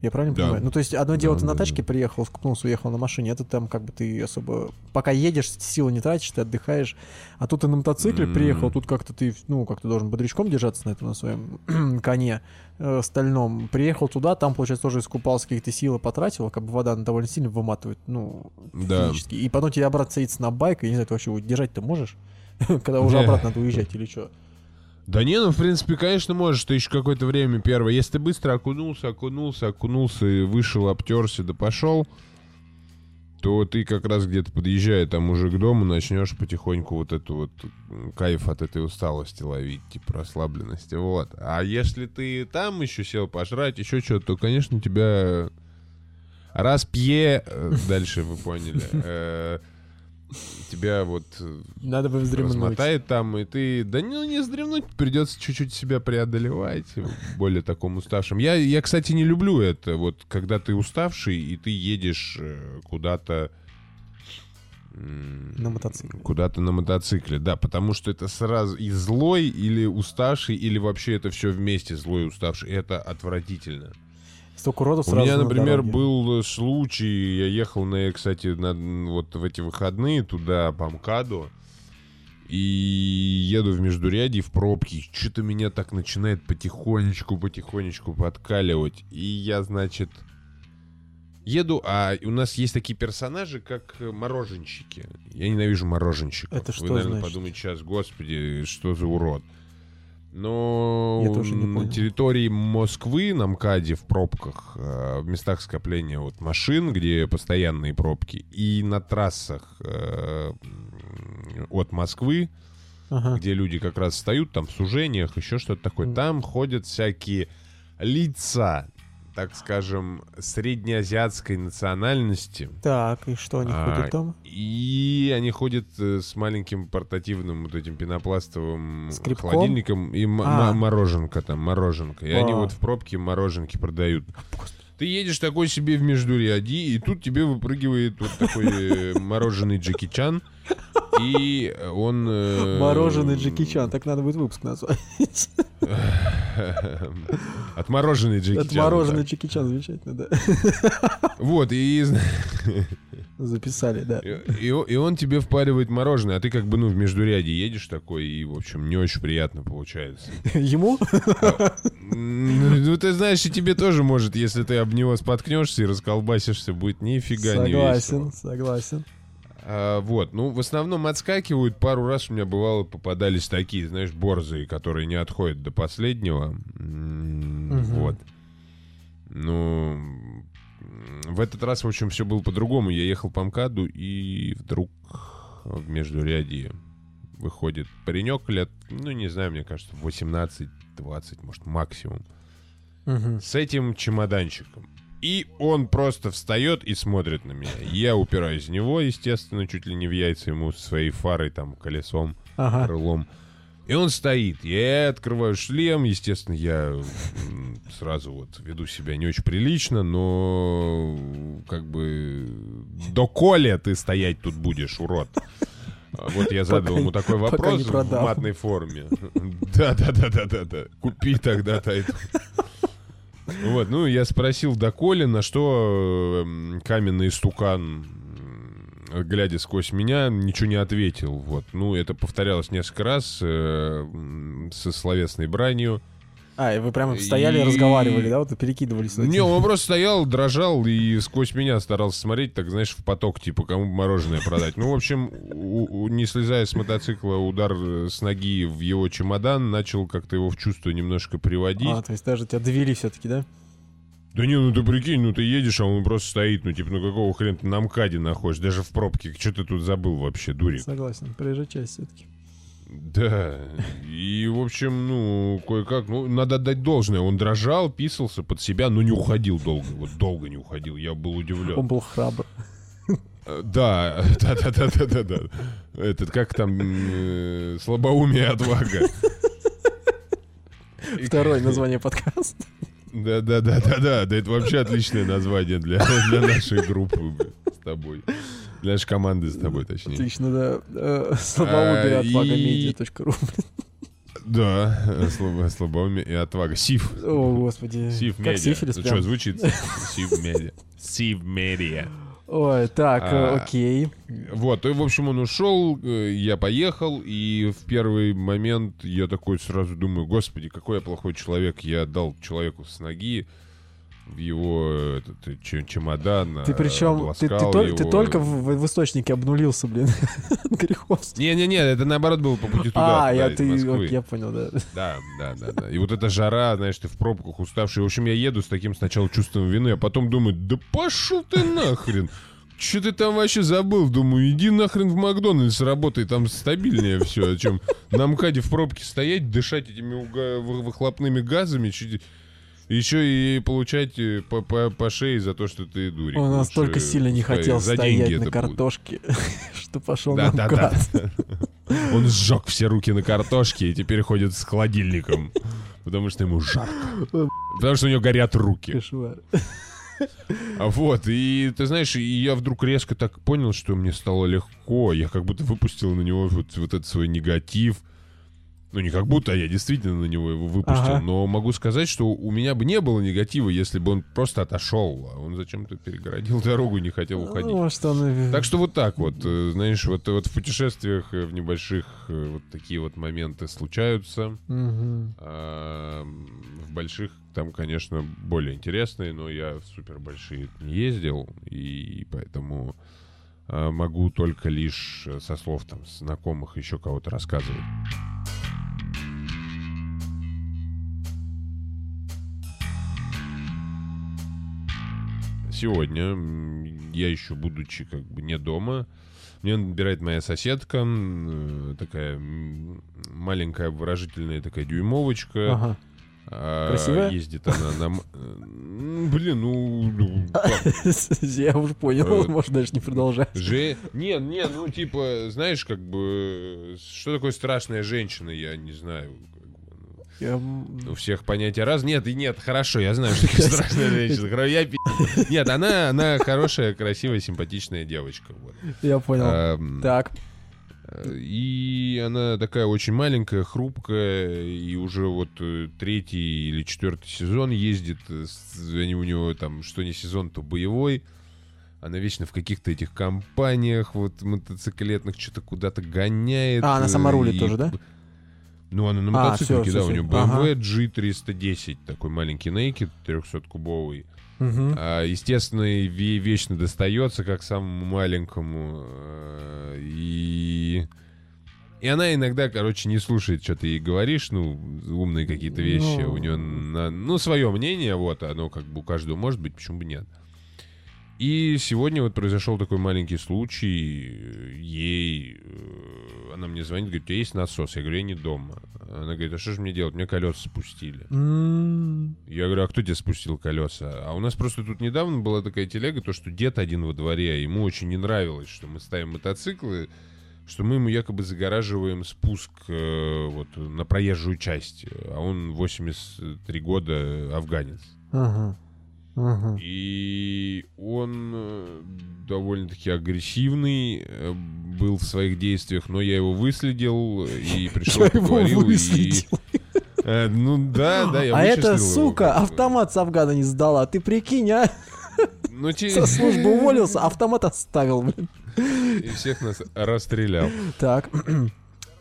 B: Я правильно
C: Да.
B: понимаю? Ну, то есть, одно дело,
C: Да,
B: ты на
C: да,
B: тачке приехал, скупнулся, уехал на машине, это там как бы ты особо... Пока едешь, силы не тратишь, ты отдыхаешь. А тут ты на мотоцикле
C: М.
B: приехал, тут как-то ты, ну, как-то должен бодрячком держаться на этом, на своем коне э, стальном. Приехал туда, там, получается, тоже искупался, какие-то силы потратил, как бы вода довольно сильно выматывает, ну,
C: Да.
B: физически. И потом тебе обратно садиться на байк, и не знаю, ты вообще его держать-то можешь? Когда уже обратно надо уезжать или что?
C: Да не, ну, в принципе, конечно, можешь. Ты еще какое-то время первое. Если ты быстро окунулся, окунулся, окунулся и вышел, обтерся, да пошел, то ты как раз где-то подъезжая там уже к дому, начнешь потихоньку вот эту вот кайф от этой усталости ловить, типа расслабленности, вот. А если ты там еще сел пожрать, еще что-то, то, конечно, тебя раз пье, э, дальше вы поняли, э, тебя вот э,
B: Надо бы вздремнуть.
C: размотает там, и ты... Да ну не вздремнуть, придется чуть-чуть себя преодолевать, более таком уставшим. Я, я, кстати, не люблю это, вот когда ты уставший, и ты едешь э, куда-то...
B: На мотоцикле.
C: Куда-то на мотоцикле, да, потому что это сразу и злой, или уставший, или вообще это все вместе злой и уставший. Это отвратительно.
B: Столько уродов
C: У
B: сразу
C: меня,
B: на
C: например,
B: дороге.
C: был э, случай, я ехал, на, кстати, на, вот в эти выходные туда, по МКАДу, и еду в Междурядье в пробке, что-то меня так начинает потихонечку-потихонечку подкаливать, и я, значит, еду, а у нас есть такие персонажи, как э, мороженщики. Я ненавижу мороженщиков.
B: Это что
C: Вы, наверное,
B: значит?
C: подумаете сейчас, господи, что за урод. Но
B: Я тоже не
C: на
B: понял.
C: территории Москвы, на МКАДе, в пробках, э, в местах скопления вот машин, где постоянные пробки, и на трассах э, от Москвы,
B: Ага.
C: где люди как раз встают, там в сужениях, еще что-то такое, там ходят всякие лица, так скажем, среднеазиатской национальности.
B: Так, и что они
C: А,
B: ходят там?
C: И они ходят э, с маленьким портативным вот этим пенопластовым
B: Скребком?
C: холодильником и
B: А.
C: мороженка там, мороженка. И они
B: А.
C: вот в пробке мороженки продают. Ты едешь такой себе в Междуряди, и тут тебе выпрыгивает вот такой э, мороженый Джеки Чан. И он... э,
B: Мороженый Джеки Чан, так надо будет выпуск назвать.
C: Отмороженный Джеки Чан.
B: Отмороженный. Джеки Чан, замечательно, да.
C: Вот, и,
B: Записали, да.
C: и, и он тебе впаривает мороженое, а ты как бы, ну, в Междуряде едешь такой, и, в общем, не очень приятно получается.
B: Ему?
C: М, Ну, ты знаешь, и тебе тоже может, если ты об него споткнешься и расколбасишься, будет нифига не
B: Согласен,
C: весело.
B: согласен.
C: А, вот, ну, в основном отскакивают. Пару раз у меня бывало попадались такие, знаешь, борзые, которые не отходят до последнего.
B: Мгм.
C: Вот. Ну, в этот раз, в общем, все было по-другому. Я ехал по МКАДу, и вдруг в Междурядье выходит паренек лет, ну, не знаю, мне кажется, 18-20, может, максимум
B: Мгм.
C: с этим чемоданчиком. И он просто встает и смотрит на меня. Я упираюсь в него, естественно, чуть ли не в яйца ему своей фарой, там, колесом,
B: Ага.
C: крылом. И он стоит. Я открываю шлем. Естественно, я сразу вот веду себя не очень прилично, но как бы до коля ты стоять тут будешь, урод. А Вот я задал
B: Пока
C: ему такой вопрос в матной форме. Да-да-да-да-да-да. Купи тогда-то это. Вот, ну, я спросил доколе, на что э, каменный стукан, глядя сквозь меня, ничего не ответил. Вот, ну, это повторялось несколько раз э, со словесной бранью.
B: А, и вы прямо стояли и разговаривали, да? Вот и перекидывались.
C: Не, он просто стоял, дрожал и сквозь меня старался смотреть, так, знаешь, в поток, типа, кому мороженое продать. Ну, в общем, у- у- не слезая с мотоцикла, удар с ноги в его чемодан начал как-то его в чувство немножко приводить.
B: А, то есть даже тебя довели все-таки, да?
C: Да не, ну ты прикинь, ну ты едешь, а он просто стоит, ну типа, ну какого хрена ты на МКАДе находишь, даже в пробке, что ты тут забыл вообще, дурик?
B: Согласен, проезжая часть все-таки.
C: Да, и в общем, ну, кое-как, ну, надо отдать должное, он дрожал, писался под себя, но не уходил долго, вот долго не уходил, я был удивлен.
B: Он был храбр.
C: Э, Да, да-да-да-да-да. Этот, как там, э, слабоумие отвага.
B: Второе название подкаста.
C: Да-да-да-да-да, да это вообще отличное название для, для нашей группы с тобой. Для нашей команды с тобой, точнее.
B: Отлично, да. Э, Слабоумие
C: А,
B: от
C: и-
B: вагомедиа.ру.
C: Да, э, слабо, слабоумие и отвага. Сив.
B: О, господи.
C: Сив
B: Как
C: медиа.
B: сифилис
C: Ну что, звучит? Сив медиа. Сив медиа.
B: Ой, так, э,
C: А,
B: окей.
C: Вот, и, в общем, он ушел, я поехал, и в первый момент я такой сразу думаю, господи, какой я плохой человек, я дал человеку с ноги в его этот, ч- чемодан.
B: Ты причем, ты, ты, тол- ты
C: его.
B: только в, в источнике обнулился, блин, Греховский.
C: Не-не-не, это наоборот было по пути туда.
B: А, я, ты, я понял, да.
C: Да, да, да, да. И вот эта жара, знаешь, ты в пробках уставший. В общем, я еду с таким сначала чувством вины, а потом думаю, да пошел ты нахрен. Че ты там вообще забыл? Думаю, иди нахрен в Макдональдс, работай, там стабильнее все. Чем на МКАДе в пробке стоять, дышать этими выхлопными газами, чуть- еще и получать э, по, по- по шее за то, что ты дурик.
B: Он настолько сильно не
C: пускай
B: хотел
C: за
B: стоять на картошке, что пошел на
C: да. Он сжег все руки на картошке и теперь ходит с холодильником. Потому что ему жарко. Потому что у него горят руки.
B: Кошмар.
C: А вот, и ты знаешь, и я вдруг резко так понял, что мне стало легко. Я как будто выпустил на него вот, вот этот свой негатив. Ну, не как будто, а я действительно на него его выпустил.
B: Ага.
C: Но могу сказать, что у меня бы не было негатива, если бы он просто отошел. А он зачем-то перегородил дорогу и не хотел уходить.
B: Ну, может, он...
C: Так что вот так вот, э, знаешь, вот, вот в путешествиях, э, в небольших, э, вот такие вот моменты случаются.
B: Мгм.
C: А, в больших там, конечно, более интересные, но я в супер большие не ездил, и поэтому а, могу только лишь э, со слов там знакомых еще кого-то рассказывать. Сегодня я еще будучи как бы не дома, мне набирает моя соседка, э, такая маленькая выражительная такая дюймовочка.
B: Ага.
C: А,
B: Красивая?
C: Ездит она на... м, Блин, ну... ну?
B: Я уже понял,
C: Э,
B: может даже не продолжать.
C: Же... Не, не, ну типа, знаешь, как бы... Что такое страшная женщина, я не знаю.
B: Я,
C: У всех понятия раз. Нет, и нет, хорошо, я знаю, что такое страшная женщина. Хоро- я пи- Нет, она, она хорошая, красивая, симпатичная девочка. вот.
B: Я понял.
C: Ам,
B: Так.
C: И она такая очень маленькая, хрупкая, и уже вот э, третий или четвертый сезон ездит. э, Они у него там, что не сезон, то боевой. Она вечно в каких-то этих компаниях вот мотоциклетных что-то куда-то гоняет.
B: А, она сама
C: э,
B: рулит
C: и-
B: тоже, да?
C: Ну, она на
B: А,
C: мотоцикле,
B: всё,
C: да,
B: всё,
C: у нее
B: всё. Ага.
C: BMW G310, такой маленький Naked 300-кубовый.
B: Мгм.
C: А, естественно, вечно достается, как самому маленькому. э, И... И она иногда, короче, не слушает, что ты ей говоришь, ну, умные какие-то вещи.
B: Ну.
C: У нее, ну, свое мнение, вот, оно как бы у каждого может быть, почему бы нет. И сегодня вот произошел такой маленький случай. Ей... э, Она мне звонит, говорит, у тебя есть насос? Я говорю, я не дома. Она говорит, а что же мне делать? Мне колеса спустили. Я говорю, а кто тебе спустил колеса? А у нас просто тут недавно была такая телега, то, что дед один во дворе, а ему очень не нравилось, что мы ставим мотоциклы, что мы ему якобы загораживаем спуск э, вот на проезжую часть. А он 83 года афганец.
B: Ага. Ага.
C: И он э, довольно-таки агрессивный э, был в своих действиях, но я его выследил и пришел,
B: Я его
C: поговорил. и-
B: выследил.
C: Э, ну да, да, я
B: А эта
C: его,
B: сука
C: бы.
B: автомат с Афгана не сдала. Ты прикинь, а?
C: Ну, те-
B: Со службы уволился, автомат оставил, блин.
C: И всех нас расстрелял.
B: Так.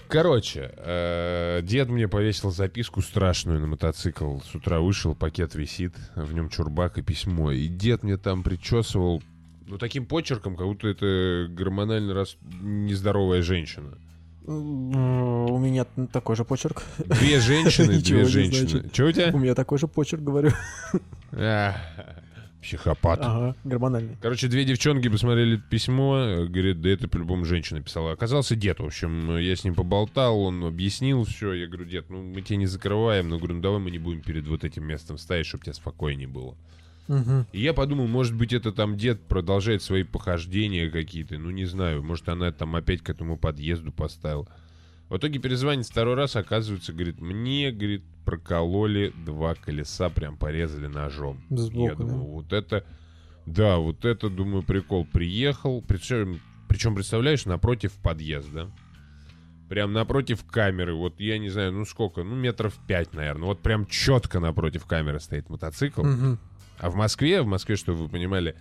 C: Короче, э, дед мне повесил записку страшную на мотоцикл. С утра вышел, пакет висит, в нем чурбак и письмо. И дед мне там причесывал, ну, таким почерком, как будто это гормонально рас... нездоровая женщина.
B: У меня такой же почерк.
C: Две женщины, две женщины. Че у тебя?
B: У меня такой же почерк, говорю.
C: Психопат.
B: Ага, гормональный.
C: Короче, две девчонки посмотрели письмо, э, говорит, да это по-любому женщина писала. Оказался дед, в общем, э, я с ним поболтал, он объяснил все. Я говорю, дед, ну мы тебя не закрываем, но говорю, ну давай мы не будем перед вот этим местом стоять, чтобы тебе спокойнее было.
B: Мгм.
C: И я подумал, может быть, это там дед продолжает свои похождения какие-то, ну не знаю, может она там опять к этому подъезду поставила. В итоге перезвонит второй раз, оказывается, говорит, мне, говорит, прокололи два колеса, прям порезали ножом.
B: Сбоку,
C: я
B: да?
C: думаю, вот это, да, вот это, думаю, прикол. Приехал, причем, причем представляешь, напротив подъезда. Прям напротив камеры, вот я не знаю, ну сколько, ну метров пять, наверное. Вот прям четко напротив камеры стоит мотоцикл.
B: Мгм.
C: А в Москве, в Москве, чтобы вы понимали,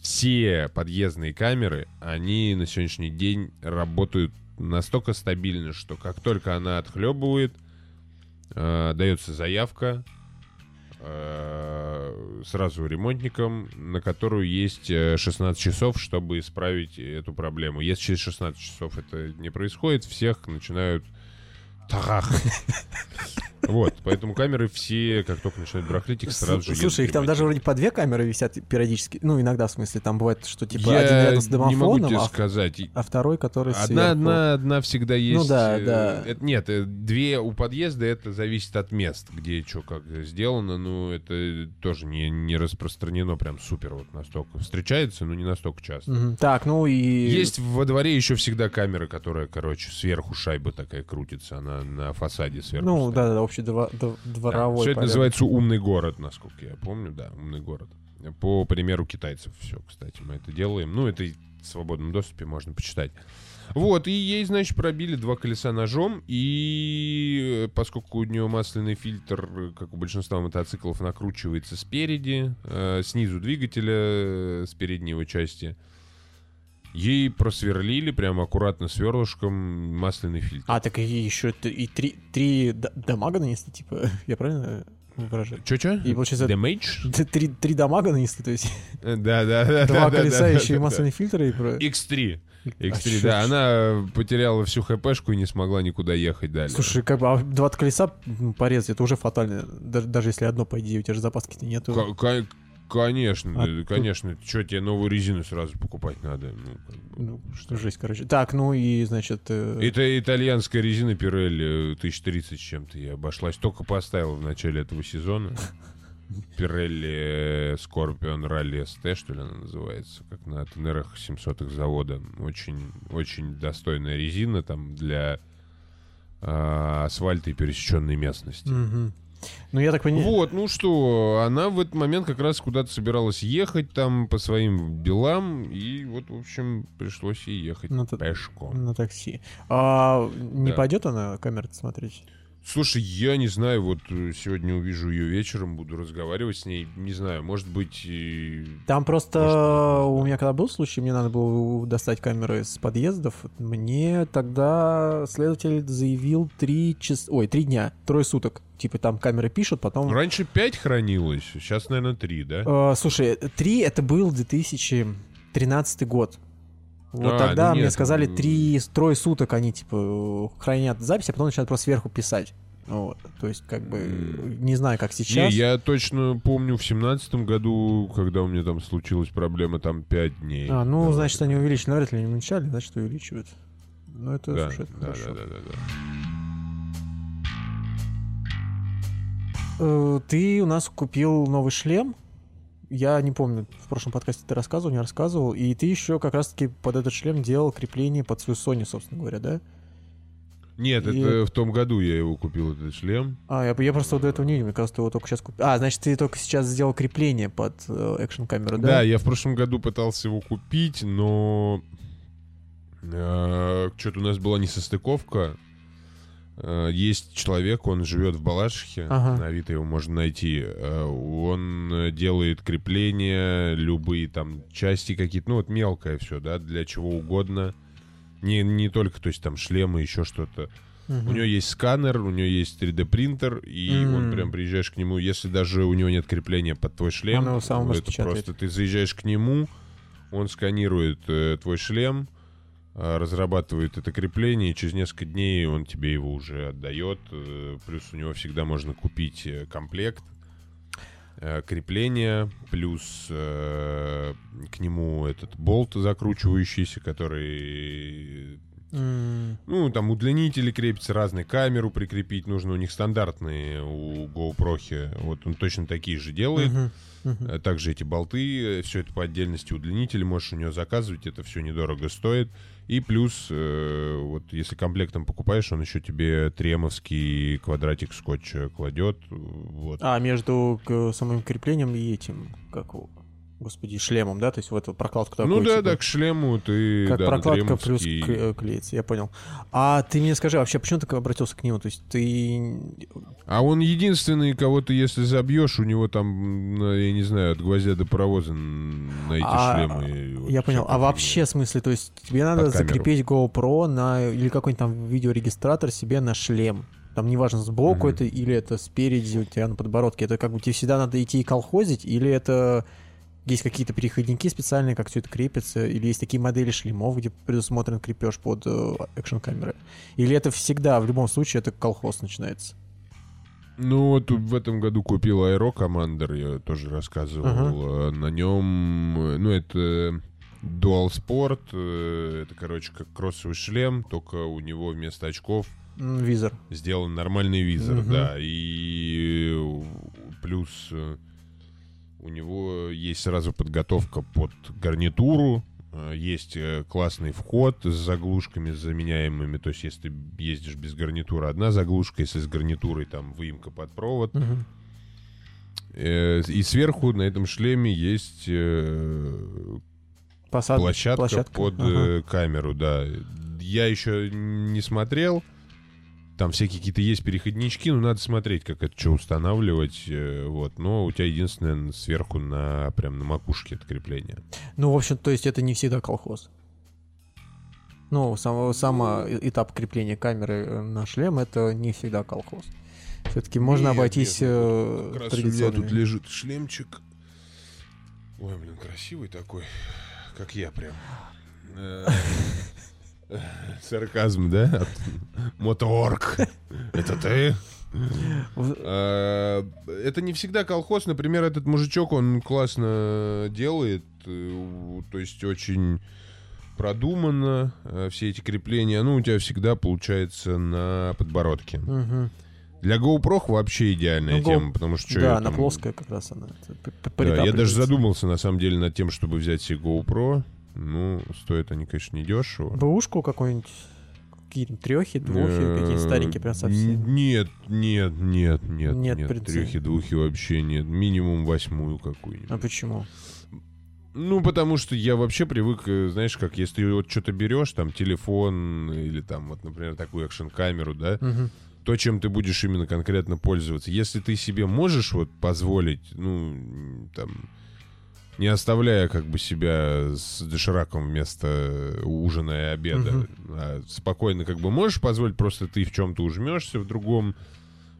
C: все подъездные камеры, они на сегодняшний день работают настолько стабильно, что как только она отхлебывает, э, дается заявка, э, сразу ремонтникам, на которую есть э, 16 часов, чтобы исправить эту проблему. Если через 16 часов это не происходит, всех начинают тарах. Вот, поэтому камеры все, как только начинают барахлить, их сразу же
B: Слушай, их там даже вроде по две камеры висят периодически. Ну, иногда, в смысле, там бывает, что типа
C: Я
B: один рядом с
C: не могу
B: домофоном,
C: тебе
B: а,
C: сказать.
B: А второй, который
C: Одна,
B: сверху.
C: одна, одна всегда есть.
B: да,
C: э,
B: да.
C: это- нет, э, две у подъезда это зависит от мест, где что как сделано. Ну, это тоже не, не распространено прям супер вот настолько. Встречается, но не настолько часто.
B: Так, ну и...
C: Есть во дворе еще всегда камера, которая, короче, сверху шайба такая крутится, она на фасаде сверху.
B: Ну,
C: стоит.
B: да-да, общий дво- дво-
C: Да.
B: дворовой
C: Все это
B: порядок.
C: называется умный город, насколько я помню, да, умный город. По примеру китайцев все, кстати, мы это делаем. Ну, это в свободном доступе можно почитать. Вот, и ей, значит, пробили два колеса ножом, и э, поскольку у нее масляный фильтр, э, как у большинства мотоциклов, накручивается спереди, э, снизу двигателя, э, с передней его части, ей просверлили прям аккуратно сверлышком масляный фильтр.
B: А, так и еще и три, три дамага нанесли, типа, я правильно выражаю?
C: Чё-чё?
B: И получается,
C: Damage?
B: три, три дамага нанесли, то есть
C: Э, Да, да, да.
B: два колеса, еще и масляный фильтр, и про...
C: X3.
B: А
C: X3,
B: чё
C: да.
B: ж.
C: Она потеряла всю хпшку и не смогла никуда ехать далее.
B: Слушай, как бы а два колеса м, порезать, это уже фатально. Даже, даже если одно, по идее, у тебя же запаски-то нету.
C: Ко- Конечно,
B: А
C: да,
B: тут-
C: конечно. Что, тебе новую резину сразу покупать надо? Ну, как бы.
B: Ну, что жесть, короче. Так, ну и, значит... э,
C: Это итальянская резина э, 1030 с чем-то. Я обошлась. Только поставил в начале этого сезона. Pirelli Scorpion Rally ST, что ли она называется, как на тенерах 700 завода. Очень, очень достойная резина там для а, асфальта и пересеченной местности.
B: Ну, я так понимаю...
C: Вот, ну что, она в этот момент как раз куда-то собиралась ехать там по своим делам, и вот, в общем, пришлось ей ехать
B: т-
C: пешком.
B: На такси. А не
C: Да.
B: пойдет она камеру смотреть?
C: Слушай, я не знаю, вот э, сегодня увижу ее вечером, буду разговаривать с ней, не знаю, может быть... и-
B: Там просто
C: Может,
B: у меня когда был случай, мне надо было достать камеры из подъездов. Мне тогда следователь заявил три часа, ой, три дня, трое суток. Типа там камеры пишут, потом.
C: Раньше 5 хранилось, сейчас, наверное, 3, да?
B: Э, слушай, три это был 2013 год. Вот
C: А,
B: тогда
C: ну
B: мне
C: нет,
B: сказали три, трое суток они типа хранят запись, а потом начинают просто сверху писать. Вот. То есть, как бы, не знаю, как
C: Не,
B: сейчас.
C: я точно помню в семнадцатом году, когда у меня там случилась проблема, там 5 дней.
B: А, ну,
C: Да,
B: значит,
C: вот
B: они увеличили, навряд ли они уменьшали, значит, увеличивают. Ну, это,
C: Да,
B: слушай, это
C: да,
B: хорошо.
C: да, да, да, да.
B: Э, Ты у нас купил новый шлем. Я не помню, в прошлом подкасте ты рассказывал, не рассказывал. И ты еще как раз-таки под этот шлем делал крепление под свою Sony, собственно говоря, да?
C: Нет,
B: И-
C: это в том году я его купил, этот шлем.
B: А, я, я просто до этого не видел, мне кажется, ты его только сейчас купил. А, значит, ты только сейчас сделал крепление под экшн камеру, да?
C: Да, я в прошлом году пытался его купить, но что-то у нас была несостыковка. Э, Есть человек, он живет в Балашихе,
B: Ага.
C: на Авито его можно найти. Э, Он делает крепления, любые там части какие-то, ну вот мелкое все, да, для чего угодно. Не, не только, то есть там шлемы, еще что-то.
B: Мгм.
C: У него есть сканер, у него есть 3D принтер, и
B: М.
C: он прям приезжаешь к нему, если даже у него нет крепления под твой шлем,
B: Он его сам
C: это
B: распечатает.
C: просто ты заезжаешь к нему, он сканирует э, твой шлем, разрабатывает это крепление, и через несколько дней он тебе его уже отдает. э, плюс у него всегда можно купить э, комплект э, крепления, плюс э, к нему этот болт закручивающийся, который ну, там удлинители крепятся, разные камеру прикрепить нужно. У них стандартные у GoPro. Вот он точно такие же делает.
B: мгм.
C: А Также эти болты, все это по отдельности удлинители, можешь у него заказывать, это все недорого стоит. И плюс, э, вот если комплектом покупаешь, он еще тебе тремовский квадратик скотча кладет. Вот.
B: А, между самым креплением и этим, как его, господи, шлемом, да? То есть в эту прокладку такую,
C: ну да,
B: типа,
C: да, к шлему ты
B: Как
C: да,
B: прокладка плюс к- э, клеится, я понял. А ты мне скажи, вообще, почему ты обратился к нему? То есть ты...
C: А он единственный, кого ты, если забьешь, у него там, я не знаю, от гвоздя до паровоза на эти
B: А,
C: шлемы. вот
B: я понял. А вообще, в смысле, то есть тебе надо закрепить GoPro на или какой-нибудь там видеорегистратор себе на шлем? Там неважно, сбоку это или это спереди у тебя на подбородке. Это как бы тебе всегда надо идти и колхозить, или это есть какие-то переходники специальные, как все это крепится, или есть такие модели шлемов, где предусмотрен крепеж под э, экшн-камеры. Или это всегда, в любом случае, это колхоз начинается.
C: Ну вот в этом году купил Аэро Командер, я тоже рассказывал. Э, На нем, э, ну это Dual Sport, это, короче, как кроссовый шлем, только у него вместо очков
B: Визор.
C: сделан нормальный визор,
B: Мгм.
C: да. И плюс у него есть сразу подготовка под гарнитуру, э, есть э, классный вход с заглушками заменяемыми. То есть, если ты ездишь без гарнитуры, одна заглушка, если с гарнитурой, там выемка под провод. Э, И сверху на этом шлеме есть
B: Посад-
C: площадка, под
B: Ага.
C: камеру, да. Я еще не смотрел. Там всякие какие-то есть переходнички, но надо смотреть, как это что устанавливать. э, Вот. Но у тебя единственное сверху на прям на макушке это крепление.
B: Ну, в общем, то есть это не всегда колхоз. Ну, сам, сам э, этап крепления камеры э, на шлем это не всегда колхоз. Все-таки можно
C: Нет,
B: обойтись
C: нет, ну,
B: э,
C: вот как раз у меня
B: традиционными.
C: тут лежит шлемчик. Ой, блин, красивый такой. Как я прям. Сарказм, да? От Моторг. Это ты? А, Это не всегда колхоз. Например, этот мужичок, он классно делает. э, То есть очень продуманно э, все эти крепления. Ну, у тебя всегда получается на подбородке. Для GoPro вообще идеальная
B: Ну, Go-
C: тема, потому что... чё
B: Да,
C: я
B: на
C: там-
B: плоское как раз она.
C: Да, я даже задумался, на самом деле, над тем, чтобы взять себе GoPro. Ну, стоят они, конечно, недешево.
B: Бэушку какой-нибудь, какие-нибудь трехи, двухи, какие старенькие прям совсем.
C: Э, Нет, нет, нет, нет,
B: Нет
C: нет. Трехи, двухи вообще нет. Минимум восьмую
B: А
C: какую-нибудь.
B: почему?
C: Ну, потому что я вообще привык, э, знаешь, как если ты вот что-то берешь, там, телефон или там, вот, например, такую экшн-камеру, да,
B: Мгм.
C: то, чем ты будешь именно конкретно пользоваться. Если ты себе можешь вот позволить, ну, там, не оставляя как бы себя с дошираком вместо ужина и обеда,
B: Мгм.
C: а спокойно как бы можешь позволить, просто ты в чем-то ужмешься в другом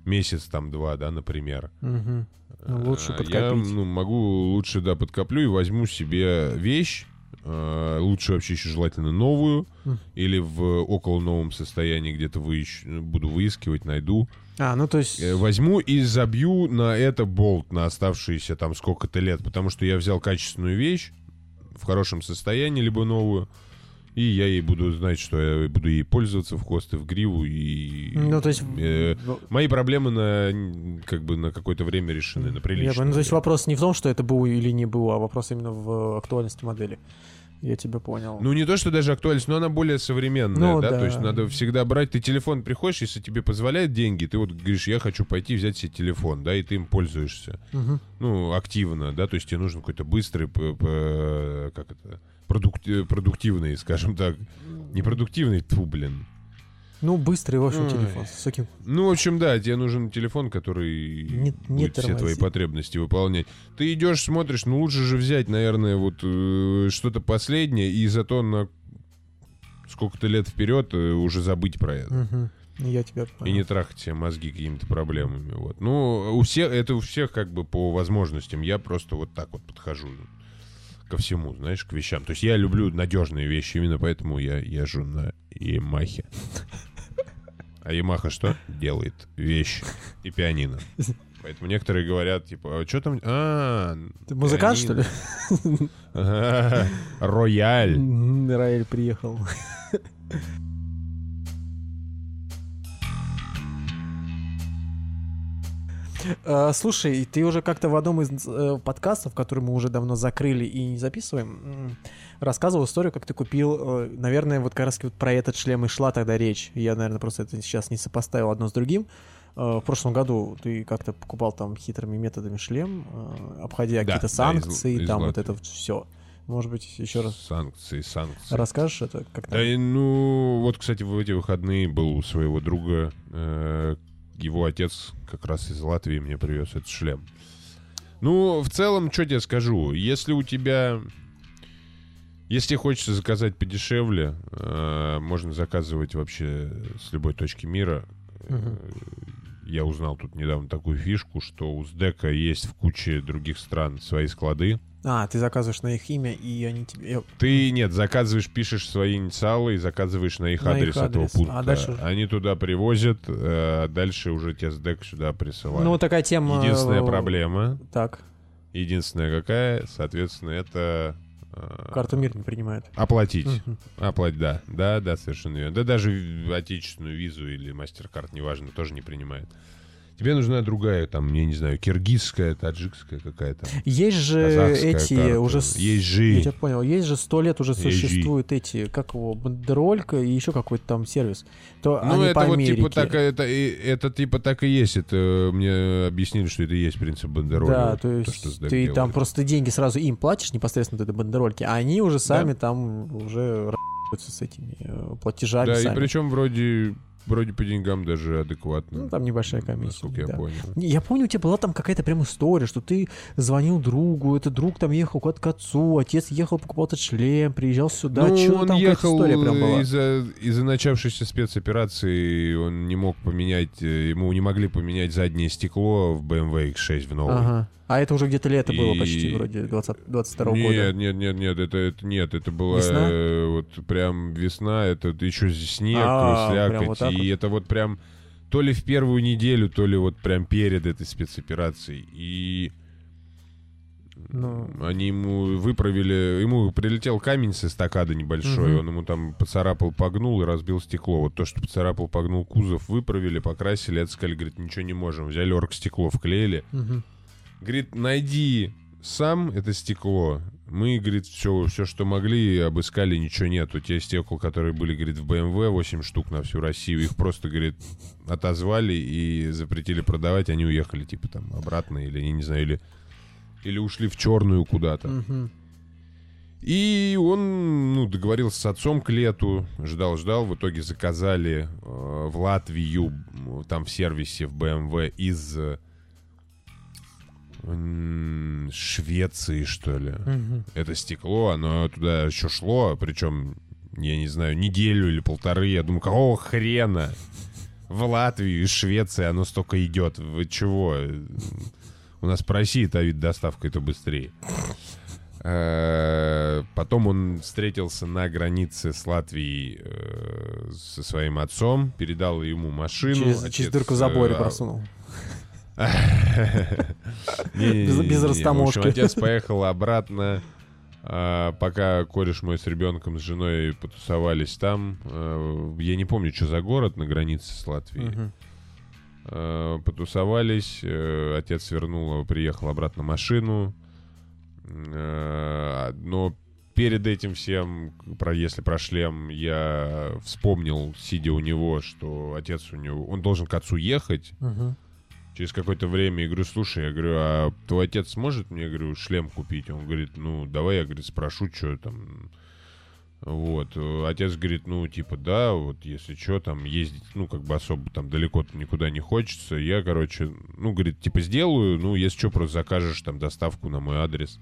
C: месяц, там, два, да, например.
B: Мгм. Ну, лучше
C: А,
B: подкопить.
C: Я ну, могу лучше, да, подкоплю и возьму себе вещь, э, лучше вообще еще желательно новую,
B: Мгм.
C: или в около новом состоянии где-то выищ... буду выискивать, найду.
B: А, ну то есть...
C: Э, Возьму и забью на это болт на оставшиеся там сколько-то лет, потому что я взял качественную вещь в хорошем состоянии, либо новую, и я ей буду знать, что я буду ей пользоваться в хвост и в гриву, и...
B: Ну, то есть...
C: э, Мои проблемы на как бы на какое-то время решены, на
B: я
C: приличное.
B: понял. Ну, то есть вопрос не в том, что это БУ или не БУ, а вопрос именно в актуальности модели. Я тебя понял.
C: Ну, не то, что даже актуальность, но она более современная,
B: Ну,
C: да?
B: да.
C: То есть надо всегда брать, ты телефон приходишь, если тебе позволяют деньги, ты вот говоришь, я хочу пойти взять себе телефон, да, и ты им пользуешься.
B: Мгм.
C: Ну, активно, да, то есть тебе нужен какой-то быстрый, как это, продук- продуктивный, скажем так. Не продуктивный, тьфу, блин.
B: Ну, быстрый, в общем,
C: Ой.
B: телефон. С высоким...
C: Ну, в общем, да, тебе нужен телефон, который
B: Не- не
C: будет все твои потребности выполнять. Ты идешь, смотришь, ну лучше же взять, наверное, вот э, что-то последнее и зато на сколько-то лет вперед э, уже забыть про это.
B: Мгм. Я тебя
C: И
B: понял.
C: не трахать себе мозги какими-то проблемами. Вот. Ну, у всех, это у всех как бы по возможностям. Я просто вот так вот подхожу ко всему, знаешь, к вещам. То есть я люблю надежные вещи, именно поэтому я езжу на Ямахе. А Ямаха что? Делает вещи и пианино. Поэтому некоторые говорят, типа, а что там? А,
B: Ты музыкант, что ли?
C: Рояль.
B: М, Раэль приехал. Слушай, ты уже как-то в одном из э, подкастов, который мы уже давно закрыли и не записываем, рассказывал историю, как ты купил, э, наверное, вот как раз вот про этот шлем и шла тогда речь. Я, наверное, просто это сейчас не сопоставил одно с другим. Э, В прошлом году ты как-то покупал там хитрыми методами шлем, э, обходя
C: Да,
B: какие-то
C: да, из-
B: санкции,
C: из
B: там вот это все. Может быть, еще раз
C: Санкции, санкции.
B: расскажешь это как-то?
C: Да, ну, вот, кстати, в эти выходные был у своего друга, э, его отец как раз из Латвии мне привез этот шлем. Ну, в целом, что тебе скажу, если у тебя... Если хочется заказать подешевле, э, можно заказывать вообще с любой точки мира. Я узнал тут недавно такую фишку, что у СДЭКа есть в куче других стран свои склады.
B: А, ты заказываешь на их имя, и они тебе...
C: Ты, нет, заказываешь, пишешь свои инициалы и заказываешь на их
B: На
C: адрес
B: их
C: этого
B: адрес. А
C: пункта.
B: дальше уже-
C: Они туда привозят, а дальше уже тебе СДЭК сюда присылают.
B: Ну, такая тема...
C: Единственная
B: э,
C: проблема,
B: Так,
C: единственная какая, соответственно, это... э,
B: карту мир не принимает.
C: Оплатить. Оплатить, да. Да, да, совершенно верно. Да даже отечественную визу или мастер-карт, неважно, тоже не принимает. Тебе нужна другая, там, я не знаю, киргизская, таджикская какая-то.
B: Есть же эти
C: карта.
B: уже...
C: Есть же.
B: Я тебя понял. Есть же сто лет уже
C: Есть же.
B: существуют эти, как его, бандеролька и еще какой-то там сервис. То
C: Ну, это
B: по
C: вот
B: Америке.
C: типа так, это, и- это типа так и есть. Это мне объяснили, что это и есть принцип бандероли.
B: Да, то есть
C: СДЭК
B: ты
C: делает.
B: там просто деньги сразу им платишь непосредственно этой бандерольки, а они уже сами там уже с этими э, платежами
C: Да, и
B: сами.
C: причем вроде, вроде по деньгам даже адекватно.
B: Ну, там небольшая комиссия.
C: Насколько я
B: да.
C: понял.
B: Не, Я помню, у тебя была там какая-то прям история, что ты звонил другу, этот друг там ехал куда-то к отцу, отец ехал, покупал этот шлем, приезжал сюда,
C: ну,
B: что
C: он
B: там
C: ехал
B: история прям была.
C: из-за из-за начавшейся спецоперации, он не мог поменять, э, ему не могли поменять заднее стекло в BMW X6 в новый.
B: Ага. А это уже где-то лето было
C: И-
B: почти, вроде 20, 22
C: нет,
B: года.
C: нет, нет, нет, это, это нет, это была
B: Весна?
C: э, вот прям весна, это еще снег,
B: А,
C: слякоть,
B: прям вот
C: и
B: вот?
C: это вот прям то ли в первую неделю, то ли вот прям перед этой спецоперацией. И
B: Ну.
C: они ему выправили, ему прилетел камень с эстакады небольшой,
B: Мгм.
C: он ему там поцарапал, погнул и разбил стекло. Вот то, что поцарапал, погнул кузов, выправили, покрасили, это сказали, говорит, ничего не можем. Взяли оргстекло, вклеили.
B: Мгм.
C: Говорит, найди сам это стекло. Мы, говорит, все, все, что могли, обыскали, ничего нету. Те стекла, которые были, говорит, в BMW, 8 штук на всю Россию, их просто, говорит, отозвали и запретили продавать, они уехали, типа, там, обратно, или, я не знаю, или, или ушли в черную куда-то. И он, ну, договорился с отцом к лету, ждал-ждал, в итоге заказали э, в Латвию, там в сервисе в BMW из Швеции, что ли.
B: Мгм.
C: Это стекло, оно туда еще шло, причем, я не знаю, неделю или полторы. Я думаю, какого хрена? В Латвию из Швеции оно столько идет. Вы чего? У нас по России-то вид доставка это быстрее. Э, Потом он встретился на границе с Латвией э, со своим отцом, передал ему машину.
B: Через,
C: Отец,
B: через дырку в заборе
C: э,
B: просунул. Без- растаможки.
C: отец поехал обратно, а, пока кореш мой с ребенком, с женой потусовались там. А, Я не помню, что за город на границе с Латвией.
B: Мгм.
C: А, Потусовались, э, отец вернул, приехал обратно машину. А, Но перед этим всем, про, если про шлем, я вспомнил, сидя у него, что отец у него... Он должен к отцу ехать. Через какое-то время я говорю, слушай, я говорю, а твой отец сможет мне, говорю, шлем купить? Он говорит, ну, давай, я, говорит, спрошу, что там. Вот. Отец говорит, ну, типа, да, вот если что, там ездить, ну, как бы особо там далеко никуда не хочется. Я, короче, ну, говорит, типа, сделаю, ну, если что, просто закажешь там доставку на мой адрес.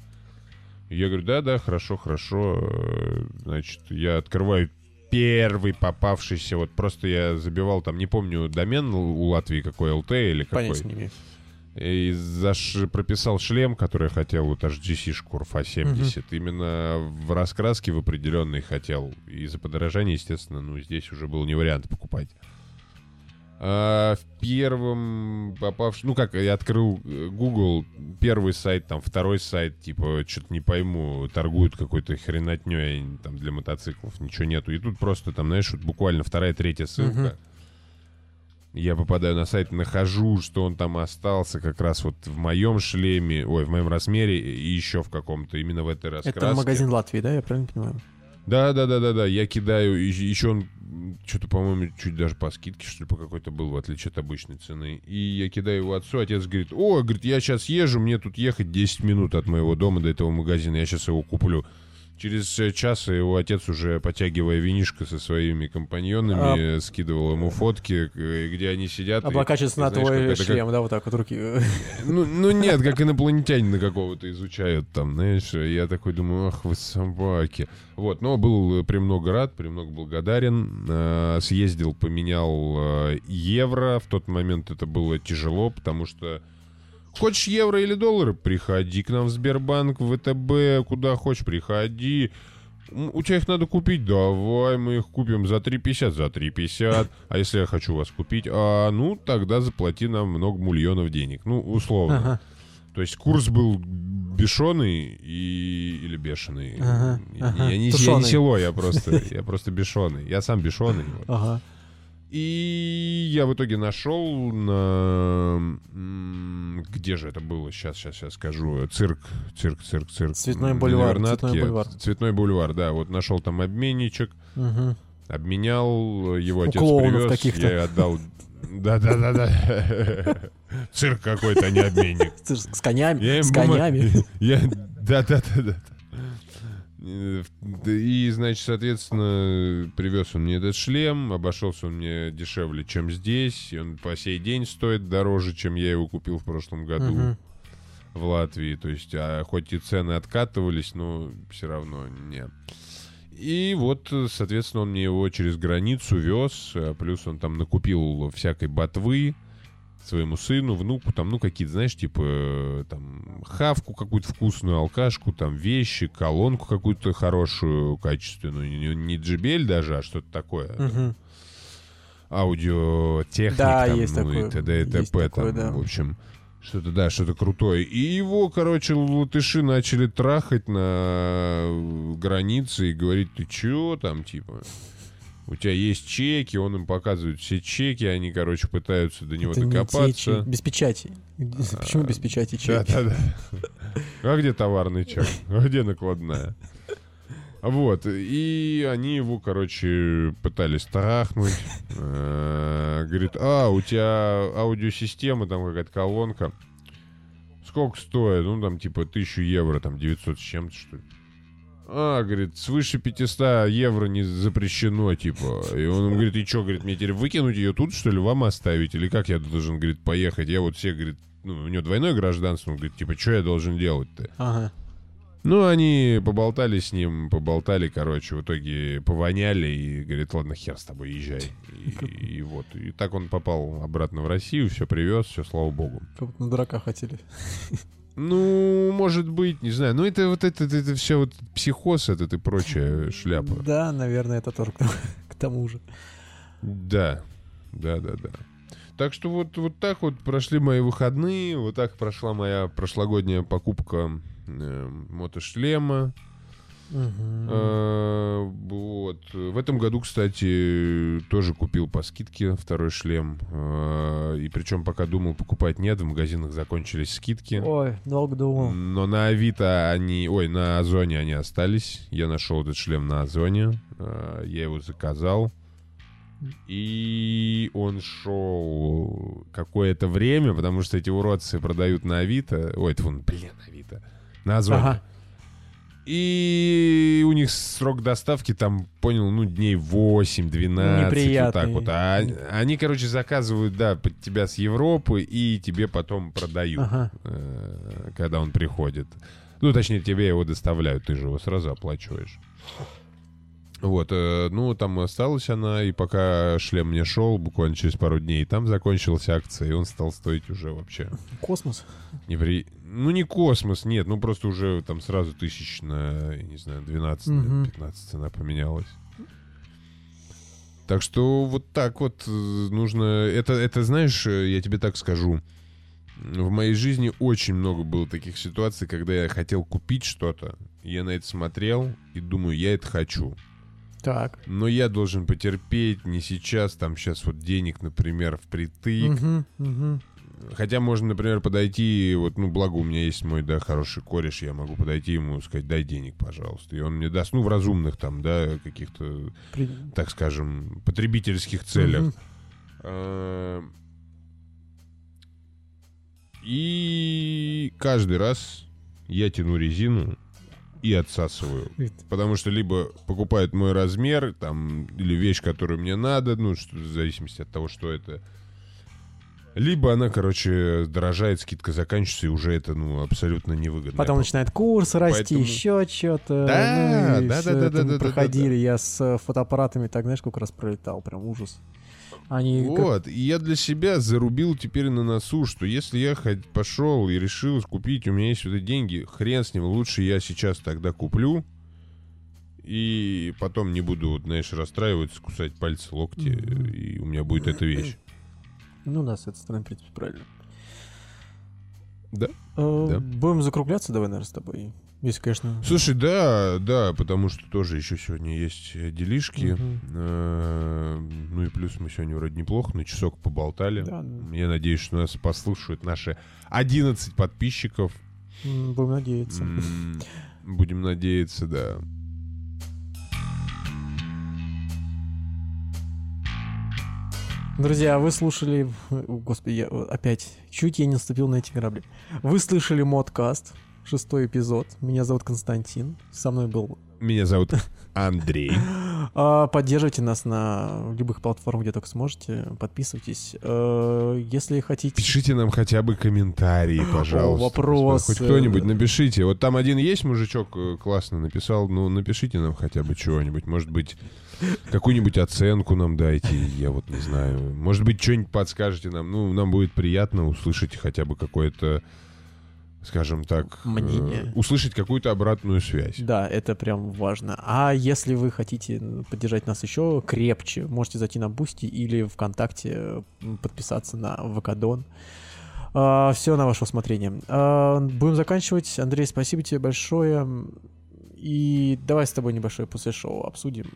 C: Я говорю, да-да, хорошо, хорошо. Э, Значит, я открываю первый попавшийся, вот просто я забивал там, не помню, домен у Латвии какой, ЛТ или какой.
B: Понятия не имею.
C: И заш... прописал шлем, который я хотел, вот HGC Шкурфа 70. Именно в раскраске в определенной хотел. И за подорожание, естественно, ну, здесь уже был не вариант покупать. А в первом попавшем... Ну, как, я открыл э, Google, первый сайт, там, второй сайт, типа, что-то не пойму, торгуют какой-то хренотней там для мотоциклов, ничего нету. И тут просто, там, знаешь, вот буквально вторая, третья ссылка. Я попадаю на сайт, нахожу, что он там остался как раз вот в моем шлеме, ой, в моем размере и еще в каком-то, именно в этой раскраске.
B: Это магазин Латвии, да, я правильно понимаю?
C: Да, да, да, да, да. Я кидаю, еще он что-то, по-моему, чуть даже по скидке, что ли, по какой-то был, в отличие от обычной цены. И я кидаю его отцу, отец говорит, о, говорит, я сейчас езжу, мне тут ехать 10 минут от моего дома до этого магазина, я сейчас его куплю. Через час его отец уже, потягивая винишко со своими компаньонами, скидывал ему фотки, к- где они сидят.
B: Облокачивается на
C: знаешь,
B: твой
C: это, как-
B: шлем, да, вот так вот руки.
C: Ну, ну нет, как инопланетянина какого-то изучают там, знаешь. Я такой думаю, ах вы собаки. Вот, но был премного рад, премного благодарен. Э, Съездил, поменял э, евро. В тот момент это было тяжело, потому что Хочешь евро или доллары? Приходи к нам в Сбербанк, в ВТБ, куда хочешь, приходи. У тебя их надо купить? Давай, мы их купим за 3,50, за 3,50. А если я хочу вас купить? А, ну, тогда заплати нам много миллионов денег. Ну, условно.
B: Ага.
C: То есть курс был бешеный и... или бешеный.
B: Ага,
C: Я-
B: ага.
C: Я, не, я не село, я просто, я просто бешеный. Я сам бешеный. вот.
B: Ага.
C: И я в итоге нашел на... Где же это было? Сейчас, сейчас, сейчас скажу. Цирк, цирк, цирк, цирк.
B: Цветной бульвар, Цветной бульвар.
C: Цветной бульвар, да. Вот нашел там обменничек,
B: Мгм.
C: обменял, его
B: У
C: отец привез,
B: каких-то.
C: я отдал... Да-да-да-да. Цирк какой-то, а не обменник.
B: С конями, с конями.
C: Да-да-да-да. Э, И, значит, соответственно, привез он мне этот шлем, обошелся он мне дешевле, чем здесь, и он по сей день стоит дороже, чем я его купил в прошлом году
B: Мгм.
C: в Латвии. То есть, а хоть и цены откатывались, но все равно нет. И вот, соответственно, он мне его через границу вез, а плюс он там накупил всякой ботвы своему сыну, внуку, там, ну, какие-то, знаешь, типа, э, там, хавку какую-то вкусную, алкашку, там, вещи, колонку какую-то хорошую, качественную, не, не JBL даже, а что-то такое,
B: Мгм.
C: аудиотехник,
B: Да,
C: там,
B: есть
C: ну,
B: такое,
C: и т.д. и т.п.
B: такое,
C: там,
B: да.
C: в общем, что-то, да, что-то крутое. И его, короче, латыши начали трахать на э, границе и говорить, ты чё там, типа... У тебя есть чеки, он им показывает все чеки, они, короче, пытаются до него
B: Это не те
C: докопаться.
B: чеки, Без печати. Почему без печати чеки?
C: да, да. А где товарный чек? А где накладная? Вот, и они его, короче, пытались трахнуть. Э, Говорит, а, у тебя аудиосистема, там какая-то колонка. Сколько стоит? Ну, там, типа, тысячу евро, там, 900 с чем-то, что ли. А, говорит, свыше 500 евро не запрещено, типа. И он им говорит, и что, говорит, мне теперь выкинуть ее тут, что ли, вам оставить? Или как я должен, говорит, поехать? Я вот все, говорит, ну, у него двойное гражданство, он говорит, типа, что я должен делать-то?
B: Ага.
C: Ну, они поболтали с ним, поболтали, короче, в итоге повоняли и говорит, ладно, хер с тобой, езжай. И, и вот, и так он попал обратно в Россию, все привез, все, слава богу.
B: Как на дурака хотели.
C: Ну, может быть, не знаю. Ну, это вот это, это, все вот психоз этот и прочая шляпа.
B: Да, наверное, это тоже к тому- к тому же.
C: Да, да, да, да. Так что вот, вот так вот прошли мои выходные, вот так прошла моя прошлогодняя покупка э, мотошлема.
B: Мгм.
C: Э, Вот. В этом году, кстати, тоже купил по скидке второй шлем. Э, И причем пока думал покупать нет, в магазинах закончились скидки.
B: Ой, долго думал.
C: Но на Авито они... Ой, на Озоне они остались. Я нашел этот шлем на Озоне. Э, Я его заказал. И он шел какое-то время, потому что эти уродцы продают на Авито. Ой, это вон, блин, Авито. На Озоне.
B: Ага.
C: И у них срок доставки там, понял, ну, дней 8-12, вот так вот. А они, они, короче, заказывают, да, под тебя с Европы и тебе потом продают,
B: Ага.
C: э, когда он приходит. Ну, точнее, тебе его доставляют, ты же его сразу оплачиваешь. Вот, э, ну, там осталась она, и пока шлем мне шел, буквально через пару дней, там закончилась акция, и он стал стоить уже вообще
B: Космос.
C: не при... Ну, не космос, нет, ну просто уже там сразу тысяч на, я не знаю, 12,
B: Мгм.
C: 15 цена поменялась. Так что вот так вот э, нужно... Это, это, знаешь, э, я тебе так скажу. В моей жизни очень много было таких ситуаций, когда я хотел купить что-то, я на это смотрел и думаю, я это хочу.
B: Так.
C: Но я должен потерпеть не сейчас, там сейчас вот денег, например, впритык.
B: Мгм, мгм.
C: Хотя можно, например, подойти, вот, ну, благо у меня есть мой, да, хороший кореш, я могу подойти ему и сказать, дай денег, пожалуйста. И он мне даст, ну, в разумных там, да, каких-то,
B: При-
C: так скажем, потребительских целях. А, И каждый раз я тяну резину, и отсасываю. Потому что либо покупают мой размер, там, или вещь, которую мне надо, ну, что, в зависимости от того, что это. Либо она, короче, дорожает, скидка заканчивается, и уже это, ну, абсолютно невыгодно.
B: Потом начинает курс расти,
C: Поэтому-
B: еще что-то.
C: Да,
B: ну, и
C: да,
B: всё
C: да, да,
B: это
C: да, да, да,
B: Проходили, я с э, фотоаппаратами так, знаешь, сколько раз пролетал, прям ужас. Они как-
C: Вот, и я для себя зарубил теперь на носу, что если я хоть пошел и решил купить, у меня есть вот эти деньги, хрен с ним, лучше я сейчас тогда куплю, и потом не буду, вот, знаешь, расстраиваться, кусать пальцы, локти, и у меня будет эта вещь.
B: Ну да, с этой стороны, в принципе, правильно.
C: Да,
B: Э,
C: да.
B: Будем закругляться давай, наверное, с тобой. Если, конечно...
C: Слушай, да, да, потому что тоже еще сегодня есть э, делишки. Э, Ну и плюс мы сегодня вроде неплохо, на часок поболтали.
B: Да, да.
C: Я надеюсь, что нас послушают наши 11 подписчиков.
B: Будем надеяться.
C: Будем надеяться, да.
B: Друзья, вы слушали... Господи, я опять... Чуть я не наступил на эти грабли. Вы слышали модкаст, шестой эпизод. Меня зовут Константин. Со мной был...
C: Меня зовут Андрей.
B: А, Поддерживайте нас на любых платформах, где только сможете. Подписывайтесь. Э, Если хотите...
C: Пишите нам хотя бы комментарии, пожалуйста.
B: вопрос,
C: Хоть
B: э,
C: кто-нибудь напишите. Вот там один есть мужичок э, классно написал. Ну, напишите нам хотя бы чего-нибудь. Может быть, какую-нибудь оценку нам дайте. Я вот не знаю. Может быть, что-нибудь подскажете нам. Ну, нам будет приятно услышать хотя бы какое-то, скажем так... э,
B: Мнение.
C: услышать какую-то обратную связь.
B: Да, это прям важно. А если вы хотите поддержать нас еще крепче, можете зайти на Boosty или ВКонтакте, подписаться на VK Donut. все на ваше усмотрение. А, будем заканчивать. Андрей, спасибо тебе большое. И давай с тобой небольшое после шоу обсудим.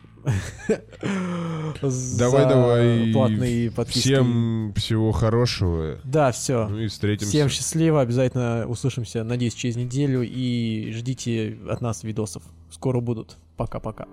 C: Давай, давай.
B: Платные подписки.
C: Всем всего хорошего.
B: Да, все.
C: Ну и встретимся.
B: Всем счастливо, обязательно услышимся, надеюсь, через неделю и ждите от нас видосов. Скоро будут. Пока-пока.